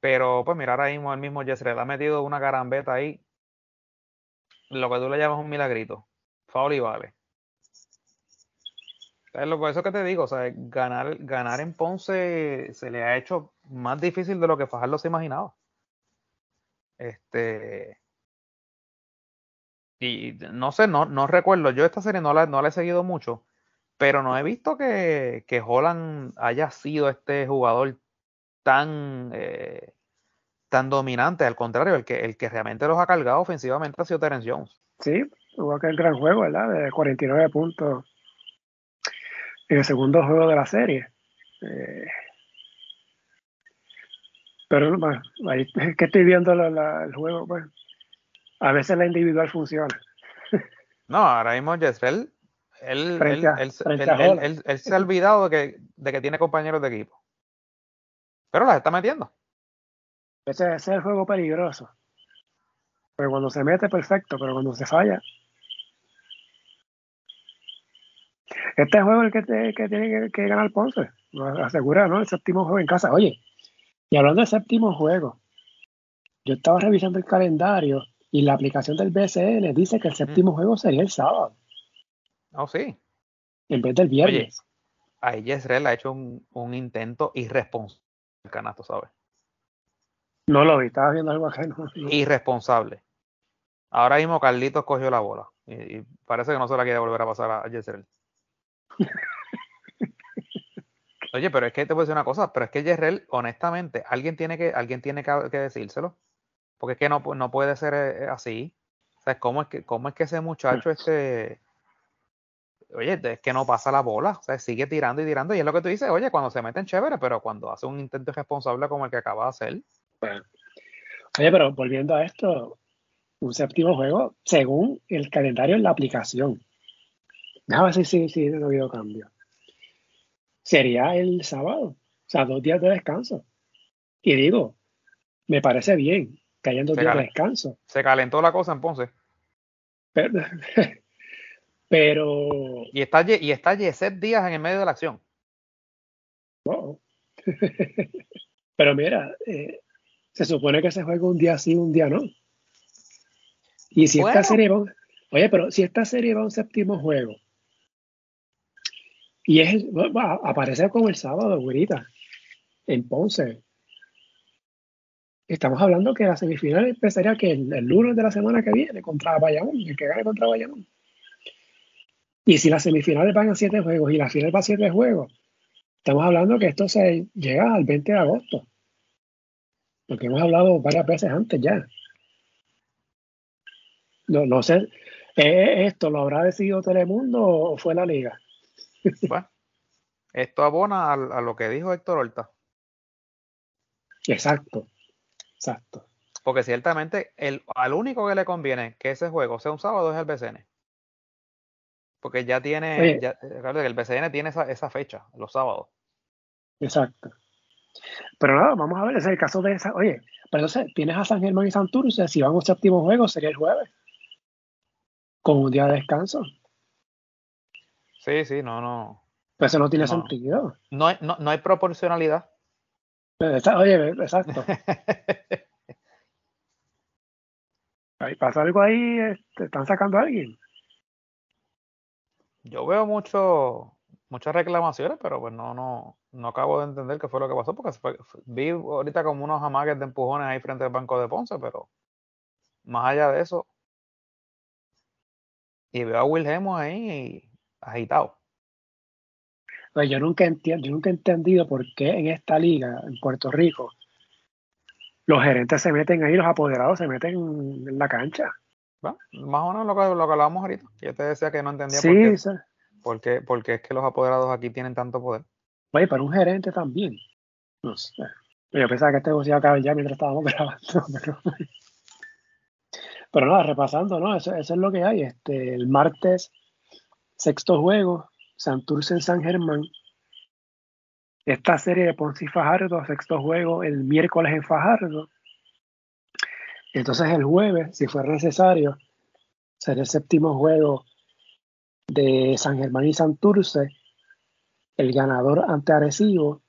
Pero pues mirar ahora mismo el mismo Jezreel ha metido una carambeta ahí. Lo que tú le llamas un milagrito. Foul y vale. Por eso que te digo, o sea, ganar, ganar en Ponce se le ha hecho más difícil de lo que Fajardo se imaginaba. Este. Y no sé, no, no recuerdo. Yo esta serie no la, no la he seguido mucho pero no he visto que, que Holland haya sido este jugador tan, eh, tan dominante. Al contrario, el que, el que realmente los ha cargado ofensivamente ha sido Terence Jones. Sí, tuvo aquel gran juego, ¿verdad? De 49 puntos en el segundo juego de la serie. Eh, pero bueno, ahí (laughs) es que estoy viendo la, la, el juego, pues a veces la individual funciona. No, ahora mismo Jezreel él, él, él, él, él, se ha olvidado de que, de que tiene compañeros de equipo. Pero las está metiendo. Ese, ese, es el juego peligroso. Porque cuando se mete, perfecto, pero cuando se falla. Este juego es el que, te, que tiene que, que, ganar Ponce. Asegura, ¿no? El séptimo juego en casa. Oye, y hablando del séptimo juego, yo estaba revisando el calendario y la aplicación del BSN dice que el séptimo mm. juego sería el sábado. Oh, sí. En vez del viernes. Oye, ahí Yesrel ha hecho un, un intento irresponsable el canasto, ¿sabes? No lo vi, estaba viendo algo acá. No, Irresponsable. Ahora mismo Carlitos cogió la bola y, y, parece que no se la quiere volver a pasar a Yesrel. Oye, pero es que te voy a decir una cosa, pero es que Yesrel, honestamente, alguien tiene que, alguien tiene que, que, decírselo. Porque es que no, no puede ser eh, así. O sea, ¿cómo es que, cómo es que ese muchacho, este, oye, es que no pasa la bola, o sea, sigue tirando y tirando. Y es lo que tú dices, oye, cuando se meten chévere, pero cuando hace un intento irresponsable como el que acaba de hacer. Bueno. Oye, pero volviendo a esto, un séptimo juego, según el calendario en la aplicación. Ver si, si, si no ha habido cambio. Sería el sábado, o sea, dos días de descanso. Y digo, me parece bien que hayan dos se días de descanso. Se calentó la cosa en Ponce. Pero, (laughs) Pero. Y está, y está Yeset Díaz en el medio de la acción. (laughs) Pero mira, eh, se supone que se juega un día sí, un día no. Y si esta serie va, oye, pero si esta serie va a un séptimo juego y es va a aparecer como el sábado, güerita, en Ponce. Estamos hablando que la semifinal empezaría que el, lunes de la semana que viene contra Bayamón, el que gane contra Bayamón. Y si las semifinales van a siete juegos y la final va a siete juegos, estamos hablando que esto se llega al 20 de agosto. Porque hemos hablado varias veces antes ya. No, no sé, ¿esto lo habrá decidido Telemundo o fue la liga? Bueno, esto abona a, lo que dijo Héctor Horta. Exacto, exacto. Porque ciertamente el, al único que le conviene que ese juego sea un sábado es el BCN. Porque ya tiene, ya, el BCN tiene esa, esa, fecha, los sábados. Exacto. Pero nada, vamos a ver, ese es el caso de esa. Oye, pero entonces tienes a San Germán y Santurce, si van a un séptimo juego sería el jueves. Con un día de descanso. Sí, sí, no, no. Pero eso no tiene sentido. No hay, no, no hay proporcionalidad. Oye, exacto. (laughs) ¿Pasa algo ahí? ¿Te este, están sacando a alguien? Yo veo mucho, muchas reclamaciones, pero pues no, no, no acabo de entender qué fue lo que pasó, porque vi ahorita como unos amagues de empujones ahí frente al banco de Ponce, pero más allá de eso, y veo a Wilhelmo ahí agitado. Pues yo nunca entiendo, yo nunca he entendido por qué en esta liga, en Puerto Rico, los gerentes se meten ahí, los apoderados se meten en la cancha. más o menos lo que, lo que hablábamos ahorita. Yo te decía que no entendía por, qué, porque, es que los apoderados aquí tienen tanto poder. Oye, para un gerente también. No sé. Yo pensaba que este iba a acabar ya mientras estábamos (laughs) grabando. Pero, nada, repasando, ¿no? Eso, eso, es lo que hay. Este, el martes Sexto juego, Santurce en San Germán. Esta serie de Ponce y Fajardo, sexto juego el miércoles en Fajardo. Entonces el jueves, si fuera necesario, será el séptimo juego de San Germán y Santurce. El ganador ante Arecibo.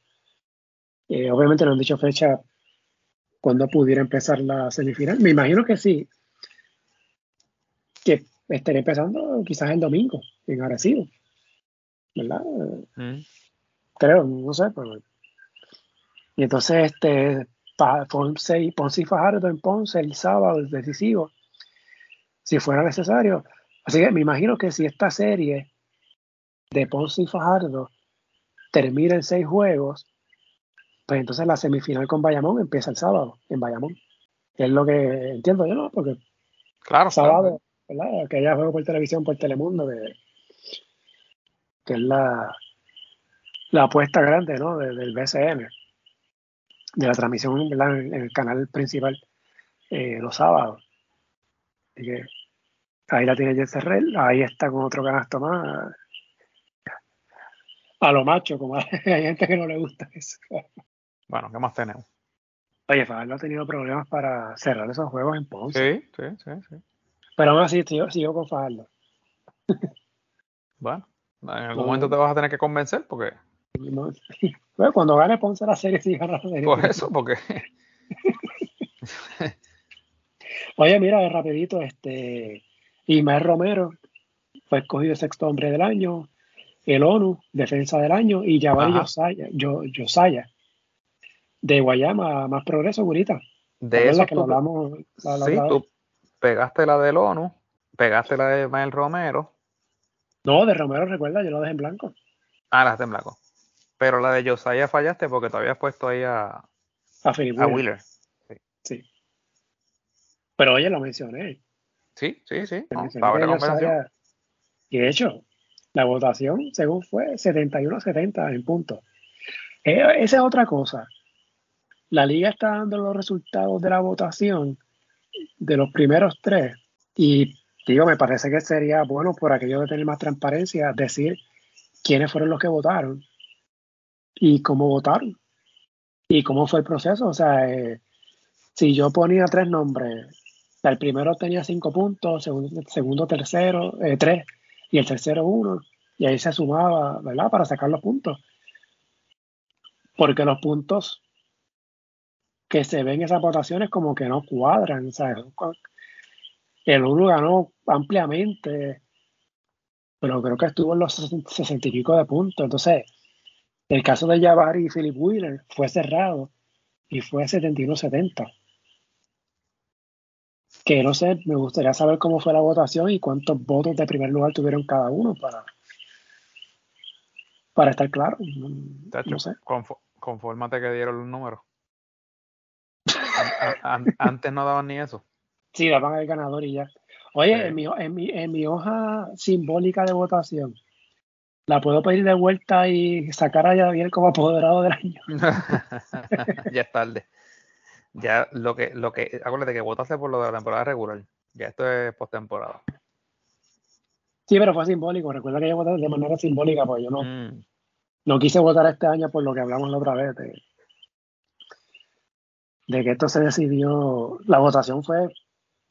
Eh, obviamente no han dicho fecha cuando pudiera empezar la semifinal. Me imagino que sí. Que estaría empezando quizás el domingo en Arecibo. ¿Verdad? Mm. Creo, no sé, pero. Y entonces, este, Ponce y, Ponce y Fajardo en Ponce el sábado, el decisivo, si fuera necesario. Así que me imagino que si esta serie de Ponce y Fajardo termina en seis juegos, pues entonces la semifinal con Bayamón empieza el sábado en Bayamón. Es lo que entiendo yo, ¿no? Porque claro, sábado, ¿verdad? Que haya juego por televisión, por Telemundo, que que es la, la apuesta grande ¿no? del BCN, de la transmisión en el canal principal eh, los sábados. que ahí la tiene Jesse Rell, ahí está con otro canasto más. A lo macho, como (laughs) hay gente que no le gusta eso. Bueno, ¿qué más tenemos? Oye, Fajardo ha tenido problemas para cerrar esos juegos en Ponce. Sí, sí, sí, sí. Pero aún así sigo, sigo con Fajardo. bueno, en algún momento te vas a tener que convencer porque. (laughs) cuando gane Ponce la serie, sí gana la serie. Por eso, porque. (laughs) Oye, mira, rapidito, este. Ismael Romero fue escogido sexto hombre del año. El ONU, defensa del año. Y Jabari Yosaya, de Guayama, más progreso, Gurita. De eso que hablamos. sí, tú pegaste la del ONU, pegaste la de Ismael Romero no, de Romero, recuerda, yo lo dejé en blanco. Ah, la dejé en blanco. Pero la de Josiah fallaste porque te habías puesto ahí a, a, Wheeler. Sí. Pero oye, lo mencioné. Sí, sí, sí. y de hecho, la votación, según fue, 71-70 en punto. Eh, esa es otra cosa. La liga está dando los resultados de la votación de los primeros tres y digo, me parece que sería bueno por aquello de tener más transparencia, decir quiénes fueron los que votaron y cómo votaron y cómo fue el proceso. O sea, eh, si yo ponía tres nombres, el primero tenía cinco puntos, segundo, segundo tercero, eh, tres, y el tercero uno, y ahí se sumaba, ¿verdad? Para sacar los puntos. Porque los puntos que se ven esas votaciones como que no cuadran. ¿sabes? El uno ganó ampliamente, pero creo que estuvo en los sesenta y pico de puntos. Entonces, el caso de Jabari y Philip Wheeler fue cerrado y fue 71-70. Que no sé, me gustaría saber cómo fue la votación y cuántos votos de primer lugar tuvieron cada uno para, para estar claro. No, sé. confórmate que dieron los números. Antes no daban ni eso. Sí, daban el ganador y ya. Oye, en, mi, en, mi, en mi hoja simbólica de votación, la puedo pedir de vuelta y sacar a Yadiel como apoderado del año. (laughs) (laughs) ya es tarde. Ya lo que, lo que, acuérdate que votaste por lo de la temporada regular. Ya esto es postemporada. Sí, pero fue simbólico. Recuerda que yo voté de manera simbólica, porque yo no, mm. no quise votar este año por lo que hablamos la otra vez. De, de que esto se decidió. La votación fue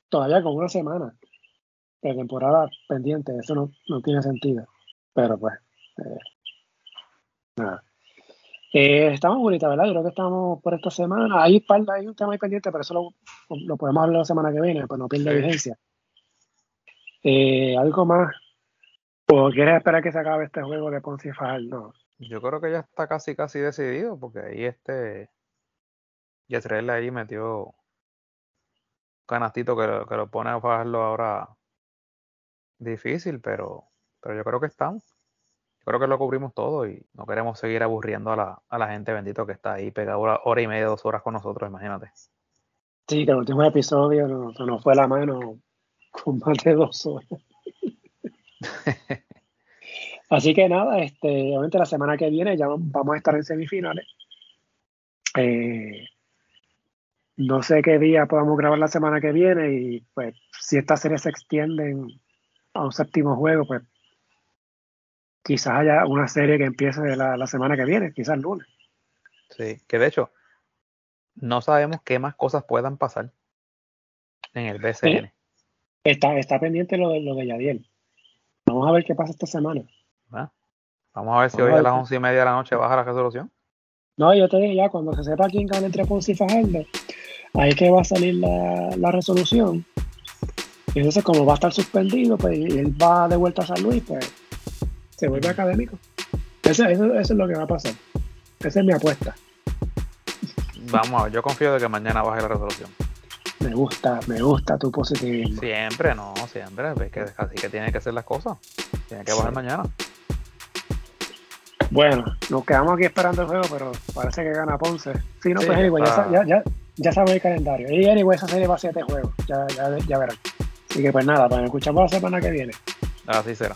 todavía con una semana de temporada pendiente. Eso no, no tiene sentido. Pero pues, eh, nada. Eh, estamos bonitas, ¿verdad? Yo creo que estamos por esta semana. Hay, hay un tema ahí pendiente, pero eso lo, podemos hablar la semana que viene, pues no pierde vigencia. Eh, ¿Algo más? ¿O quieres esperar que se acabe este juego de Ponce y Fajardo? Yo creo que ya está casi, casi decidido, porque ahí este. Yesrel ahí metió un canastito que, que lo pone a Fajardo ahora difícil, pero pero yo creo que estamos. Yo creo que lo cubrimos todo y no queremos seguir aburriendo a la, a la gente bendito que está ahí pegado hora, hora y media, dos horas con nosotros, imagínate. Sí, que el último episodio nos no fue la mano con más de dos horas. (laughs) Así que nada, este, obviamente la semana que viene ya vamos a estar en semifinales. Eh, no sé qué día podamos grabar la semana que viene y pues si estas series se extienden a un séptimo juego, pues quizás haya una serie que empiece la, la semana que viene, quizás el lunes. Sí, que de hecho, no sabemos qué más cosas puedan pasar en el BCN. Está, está pendiente lo de, lo de Yadiel. Vamos a ver qué pasa esta semana. Ah, vamos a ver si hoy a, las once y media de la noche baja la resolución. No, yo te digo ya, cuando se sepa quién gana entre Ponce y Fajardo, ahí que va a salir la, la resolución. Y entonces, como va a estar suspendido, pues y él va de vuelta a San Luis, pues se vuelve académico. Eso, es lo que va a pasar. Esa es mi apuesta. Vamos a ver, yo confío de que mañana baje la resolución. Me gusta, me gusta tu positivismo. Siempre, no, siempre. que, así que tiene que ser las cosas. Tiene que bajar mañana. Bueno, nos quedamos aquí esperando el juego, pero parece que gana Ponce. Sí, no, pues anyway, ya, ya, ya, sabemos el calendario. Y anyway, esa serie va a ser de juego. Ya, ya, ya verán. Así que pues nada, pues nos escuchamos la semana que viene. Así será.